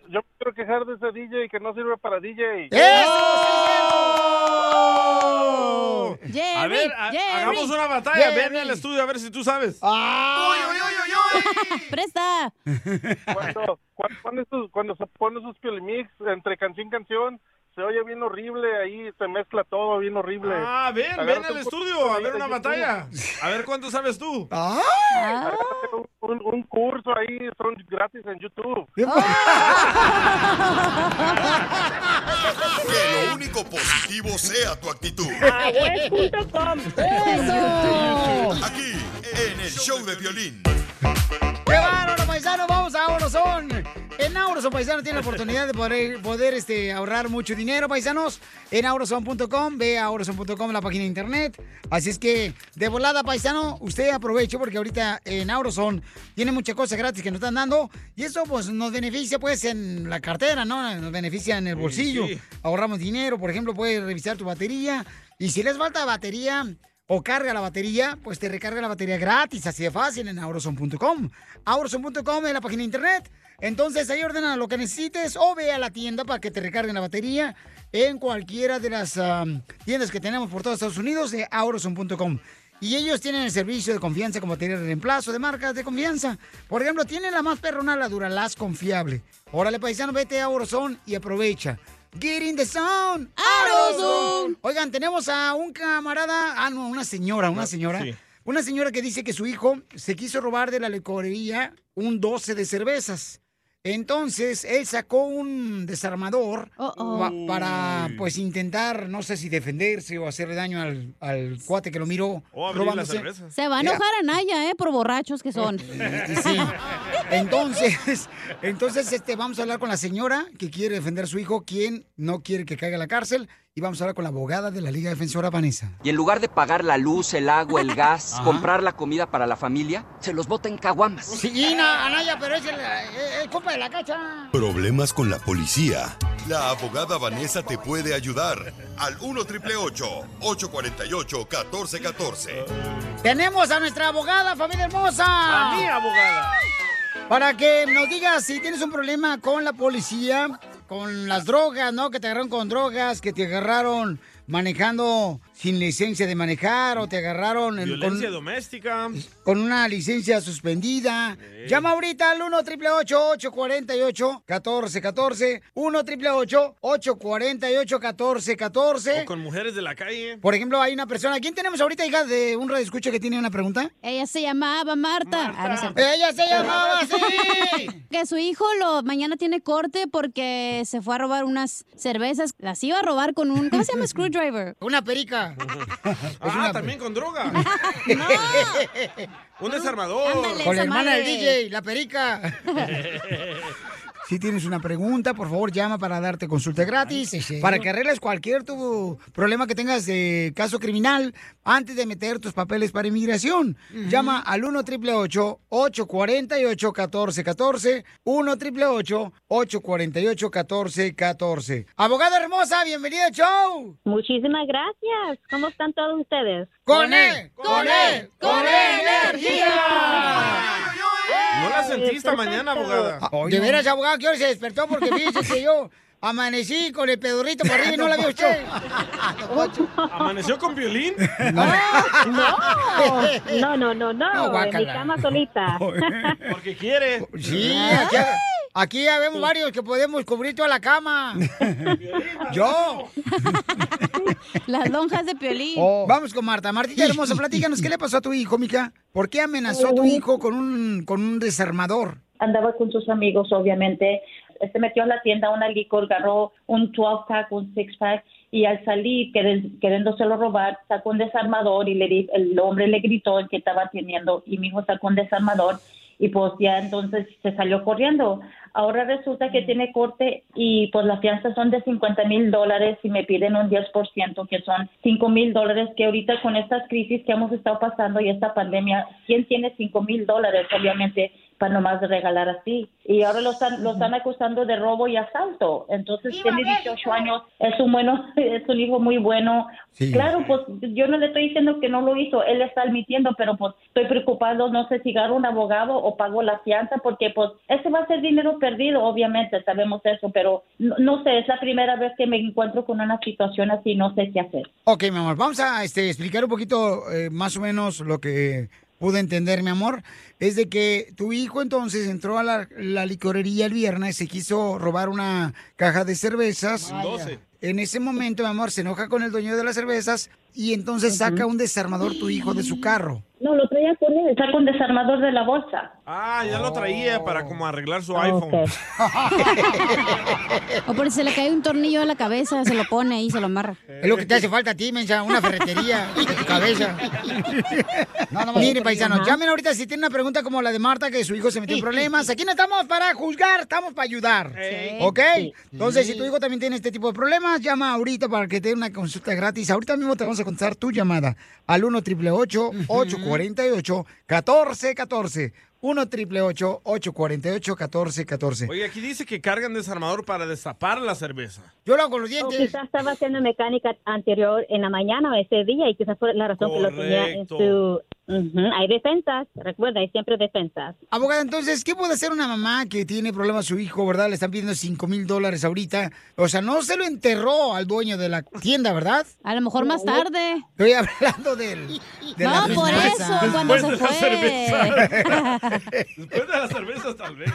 Yo me quiero quejar de ese DJ que no sirve para DJ. A ver, ha- hagamos una batalla. Ven al estudio a ver si tú sabes. Ah. ¡Presta! Cuando, cuando, sus- cuando se pone sus piolimix entre canción y canción, se oye bien horrible, ahí se mezcla todo bien horrible. Ah, ven, ven al estudio a ver una YouTube. batalla. A ver cuánto sabes tú. Un, un- un curso ahí, son gratis en YouTube. Que lo único positivo sea tu actitud. Agüez.com. ¡Eso! Aquí, en el show de violín. ¡Qué bárbaro, paisano! Vamos a Auroson. En Auroson, paisano, tiene la oportunidad de poder, poder este, ahorrar mucho dinero, paisanos. En auroson.com, ve a auroson.com, la página de internet. Así es que, de volada, paisano, usted aproveche porque ahorita en Auroson tiene muchas cosas gratis que nos están dando. Y eso, pues, nos beneficia, pues, en la cartera, ¿no? Nos beneficia en el bolsillo. sí. Ahorramos dinero, por ejemplo, puedes revisar tu batería. Y si les falta batería o carga la batería, pues te recarga la batería gratis, así de fácil en auroson.com. Auroson.com es la página de internet. Entonces ahí ordena lo que necesites o ve a la tienda para que te recarguen la batería en cualquiera de las tiendas que tenemos por todos Estados Unidos de auroson.com. Y ellos tienen el servicio de confianza con batería de reemplazo de marcas de confianza. Por ejemplo, tienen la más perrona, la Duralast confiable. Órale, paisano, vete a Auroson y aprovecha. Get in the zone. AutoZone. Oigan, tenemos a un camarada, ah, no, una señora, una señora. sí. Una señora que dice que su hijo se quiso robar de la licorería un 12 de cervezas. Entonces, él sacó un desarmador pa- para, pues, intentar, no sé si defenderse o hacerle daño al, al cuate que lo miró O abrir la robándose. cerveza. Se va a enojar a Naya, ¿eh? Por borrachos que son. Sí. Entonces, entonces este, vamos a hablar con la señora que quiere defender a su hijo, quien no quiere que caiga a la cárcel, y vamos a hablar con la abogada de la Liga Defensora, Vanessa. Y en lugar de pagar la luz, el agua, el gas, Ajá. comprar la comida para la familia, se los bota en caguamas. Sí, na- Anaya, pero es el, eh, el compa de la cacha. Problemas con la policía. La abogada Vanessa te puede ayudar. Al 1 848 1414 Tenemos a nuestra abogada, familia hermosa. A mi abogada. Para que nos digas si tienes un problema con la policía, con las drogas, ¿no? Que te agarraron con drogas, que te agarraron manejando sin licencia de manejar o te agarraron en- Violencia con, doméstica. con una licencia suspendida. Llama ahorita al 1 888 848 1414 1 888 848 1414 O con mujeres de la calle. Por ejemplo, hay una persona. ¿Quién tenemos ahorita, hija, de un radio escucha que tiene una pregunta? Ella se llamaba Marta. Ah, no. Ella se llamaba así. Que su hijo lo mañana tiene corte porque se fue a robar unas cervezas. Las iba a robar con un. ¿Cómo se llama? Screwdriver. Una perica. Ah, también con droga. Un desarmador. Ándale. Con la hermana del. DJ, la perica. Si tienes una pregunta, por favor llama para darte consulta gratis, para que arregles cualquier tu problema que tengas de caso criminal antes de meter tus papeles para inmigración. Llama al 1 888 848 1414 1 888 848 1414 Abogada hermosa, bienvenida al show. Muchísimas gracias. ¿Cómo están todos ustedes? ¡Con él! ¡Con él! ¡Con energía! ¿No la sentí esta mañana, abogada? Ah, De veras, abogado, que hoy se despertó porque fíjese que yo amanecí con el pedorrito para arriba y no la vio usted. ¿Amaneció con violín? No, no, no, no, No, no. en mi cama solita. Porque quiere. Sí, aquí, aquí ya vemos varios que podemos cubrir toda la cama. Yo. Las lonjas de piolín. Vamos con Marta. Martita hermosa, platícanos, ¿qué le pasó a tu hijo, mica? ¿Por qué amenazó a tu hijo con un, con un desarmador? andaba con sus amigos, obviamente. Se metió a la tienda, una licor, agarró un 12-pack, un 6-pack, y al salir, queriéndoselo robar, sacó un desarmador y le di- el hombre le gritó el que estaba teniendo, y mi hijo sacó un desarmador, y pues ya entonces se salió corriendo. Ahora resulta que tiene corte y pues la fianza son de 50 mil dólares y me piden un 10%, que son 5 mil dólares, que ahorita con estas crisis que hemos estado pasando y esta pandemia, ¿quién tiene 5 mil dólares? Obviamente para nomás regalar así. Y ahora lo están, lo están acusando de robo y asalto. Entonces tiene 18 años, es un bueno, es un hijo muy bueno. Sí. Claro, pues yo no le estoy diciendo que no lo hizo, él está admitiendo, pero pues estoy preocupado, no sé si agarro un abogado o pago la fianza, porque pues ese va a ser dinero perdido, obviamente, sabemos eso, pero no, no sé, es la primera vez que me encuentro con una situación así, no sé qué hacer. Ok, mi amor, vamos a este, explicar un poquito eh, más o menos lo que pude entender, mi amor. Es de que tu hijo entonces entró a la, la licorería el viernes, se quiso robar una caja de cervezas. Un 12. En ese momento, mi amor, se enoja con el dueño de las cervezas y entonces saca un desarmador tu hijo de su carro. No, lo traía con él, saca un desarmador de la bolsa. Ah, ya lo traía para como arreglar su iPhone. O por si se le cae un tornillo a la cabeza, se lo pone ahí y se lo amarra. Es lo que te hace falta a ti, mensa, una ferretería en tu cabeza. Mire, paisanos, Ajá. llamen ahorita si tienen una pregunta como la de Marta, que su hijo se metió en problemas. Aquí no estamos para juzgar, estamos para ayudar. ¿Ok? Entonces, si tu hijo también tiene este tipo de problemas, llama ahorita para que te dé una consulta gratis. Ahorita mismo te vamos a contestar tu llamada al 1 888 848 1414 1 888 848 1414 Oye, aquí dice que cargan desarmador para destapar la cerveza. Yo lo hago con los O quizás estaba haciendo mecánica anterior en la mañana o ese día y quizás fue la razón que lo tenía en su... Hay defensas, recuerda, hay siempre defensas. Abogada, entonces, ¿qué puede hacer una mamá que tiene problemas su hijo, verdad? Le están pidiendo 5 mil dólares ahorita. O sea, no se lo enterró al dueño de la tienda, ¿verdad? A lo mejor más tarde. Estoy hablando del... de No, la por eso, cuando se Después fue. Después de las cervezas, tal vez.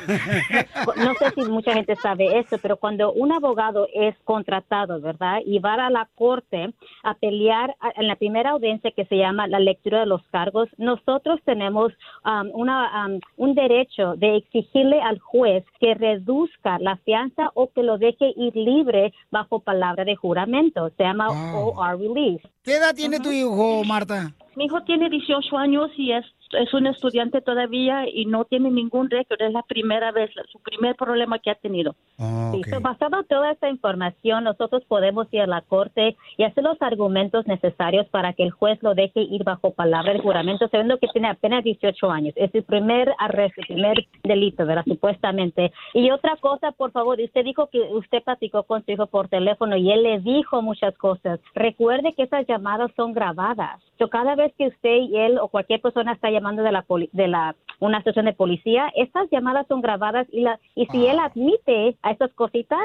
No sé si mucha gente sabe eso, pero cuando un abogado es contratado, ¿verdad? Y va a la corte a pelear en la primera audiencia que se llama la lectura de los cargos, nosotros tenemos um, una, um, un derecho de exigirle al juez que reduzca la fianza o que lo deje ir libre bajo palabra de juramento. Se llama OR release. ¿Qué edad tiene tu hijo, Marta? Mi hijo tiene 18 años y es, es un estudiante todavía y no tiene ningún récord. Es la primera vez, su primer problema que ha tenido. Sí, so, basado en toda esta información, nosotros podemos ir a la corte y hacer los argumentos necesarios para que el juez lo deje ir bajo palabra de juramento, sabiendo que tiene apenas 18 años. Es el primer arresto, el primer delito, ¿verdad? Supuestamente. Y otra cosa, por favor, usted dijo que usted platicó con su hijo por teléfono y él le dijo muchas cosas. Recuerde que esas llamadas son grabadas. So, cada vez que usted y él o cualquier persona está llamando de la poli- de la una estación de policía, estas llamadas son grabadas y la y si él admite a esas cositas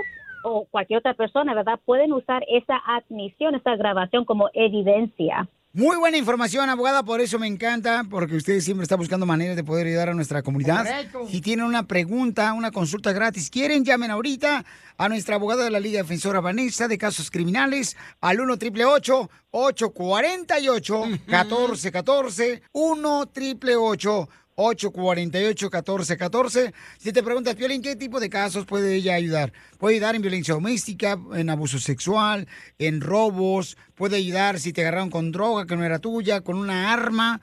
o cualquier otra persona, ¿verdad? Pueden usar esa admisión, esa grabación como evidencia. Muy buena información, abogada, por eso me encanta, porque usted siempre está buscando maneras de poder ayudar a nuestra comunidad. Correcto. Si tienen una pregunta, una consulta gratis, quieren, llamen ahorita a nuestra abogada de la Liga Defensora Vanessa de Casos Criminales al 1 888 848 1414 1 888 848-1414. Si te preguntas, Piolín, ¿qué tipo de casos puede ella ayudar? Puede ayudar en violencia doméstica, en abuso sexual, en robos, puede ayudar si te agarraron con droga que no era tuya, con una arma.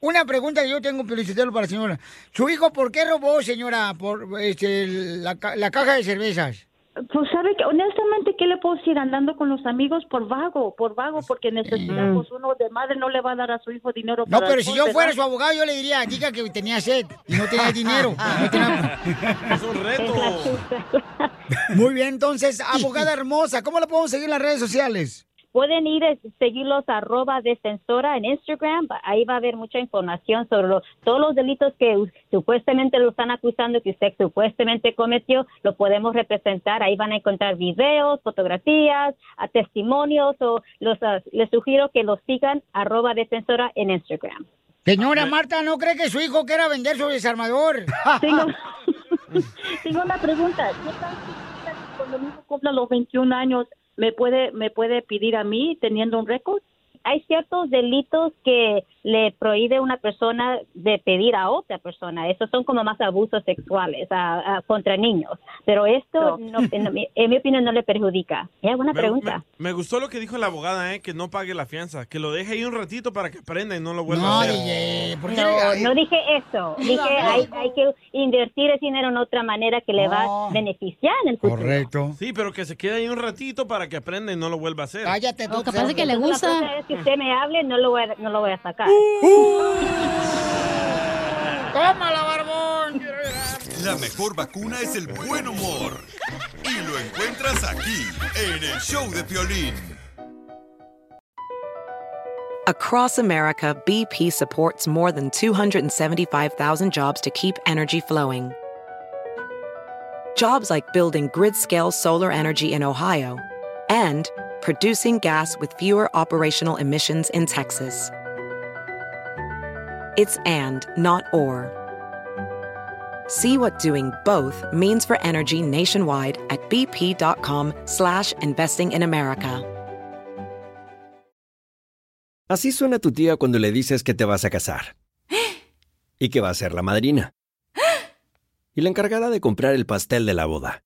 Una pregunta que yo tengo, Piolichotelo, para la señora. ¿Su hijo por qué robó, señora, por este, la, la caja de cervezas? Pues sabe que honestamente, ¿qué le puedo decir? Andando con los amigos por vago, por vago, porque necesita, pues uno de madre no le va a dar a su hijo dinero No, para pero si yo fuera su abogado, yo le diría, diga que tenía sed y no tenía dinero. No tenía- Es un reto. Muy bien, entonces, abogada hermosa, ¿cómo la podemos seguir en las redes sociales? Pueden ir a seguirlos arroba defensora en Instagram. Ahí va a haber mucha información sobre lo- todos los delitos que supuestamente lo están acusando que usted supuestamente cometió. Lo podemos representar. Ahí van a encontrar videos, fotografías, a testimonios. O los, ah, les sugiero que los sigan arroba defensora en Instagram. Señora Marta, ¿no cree que su hijo quiera vender su desarmador? Tengo, tengo una pregunta. ¿Qué tal si cuando mi hijo cumpla los 21 años me puede me puede pedir a mí teniendo un récord? Hay ciertos delitos que le prohíbe a una persona de pedir a otra persona. Esos son como más abusos sexuales a- a- contra niños. Pero esto, no, en, mi, en mi opinión, no le perjudica. Es buena Me- pregunta. Me, me gustó lo que dijo la abogada, ¿eh? que no pague la fianza, que lo deje ahí un ratito para que aprenda y no lo vuelva No, a hacer. DJ, ¿por qué No, le- no dije eso. Dije hay, hay que invertir ese dinero en otra manera que le va a beneficiar en el futuro. Correcto. Sí, pero que se quede ahí un ratito para que aprenda y no lo vuelva a hacer. Cállate tú, Entonces, La próxima vez que usted me hable, no lo voy a, no lo voy a sacar. ¡Tómala, barbón! La mejor vacuna es el buen humor. Y lo encuentras aquí, en el show de Piolín. Across America, BP supports more than 275,000 jobs to keep energy flowing. Jobs like building grid scale solar energy in Ohio and producing gas with fewer operational emissions in Texas. It's and, not or. See what doing both means for energy nationwide at bp.com slash investing in America. Así suena tu tía cuando le dices que te vas a casar. Y que va a ser la madrina. Y la encargada de comprar el pastel de la boda.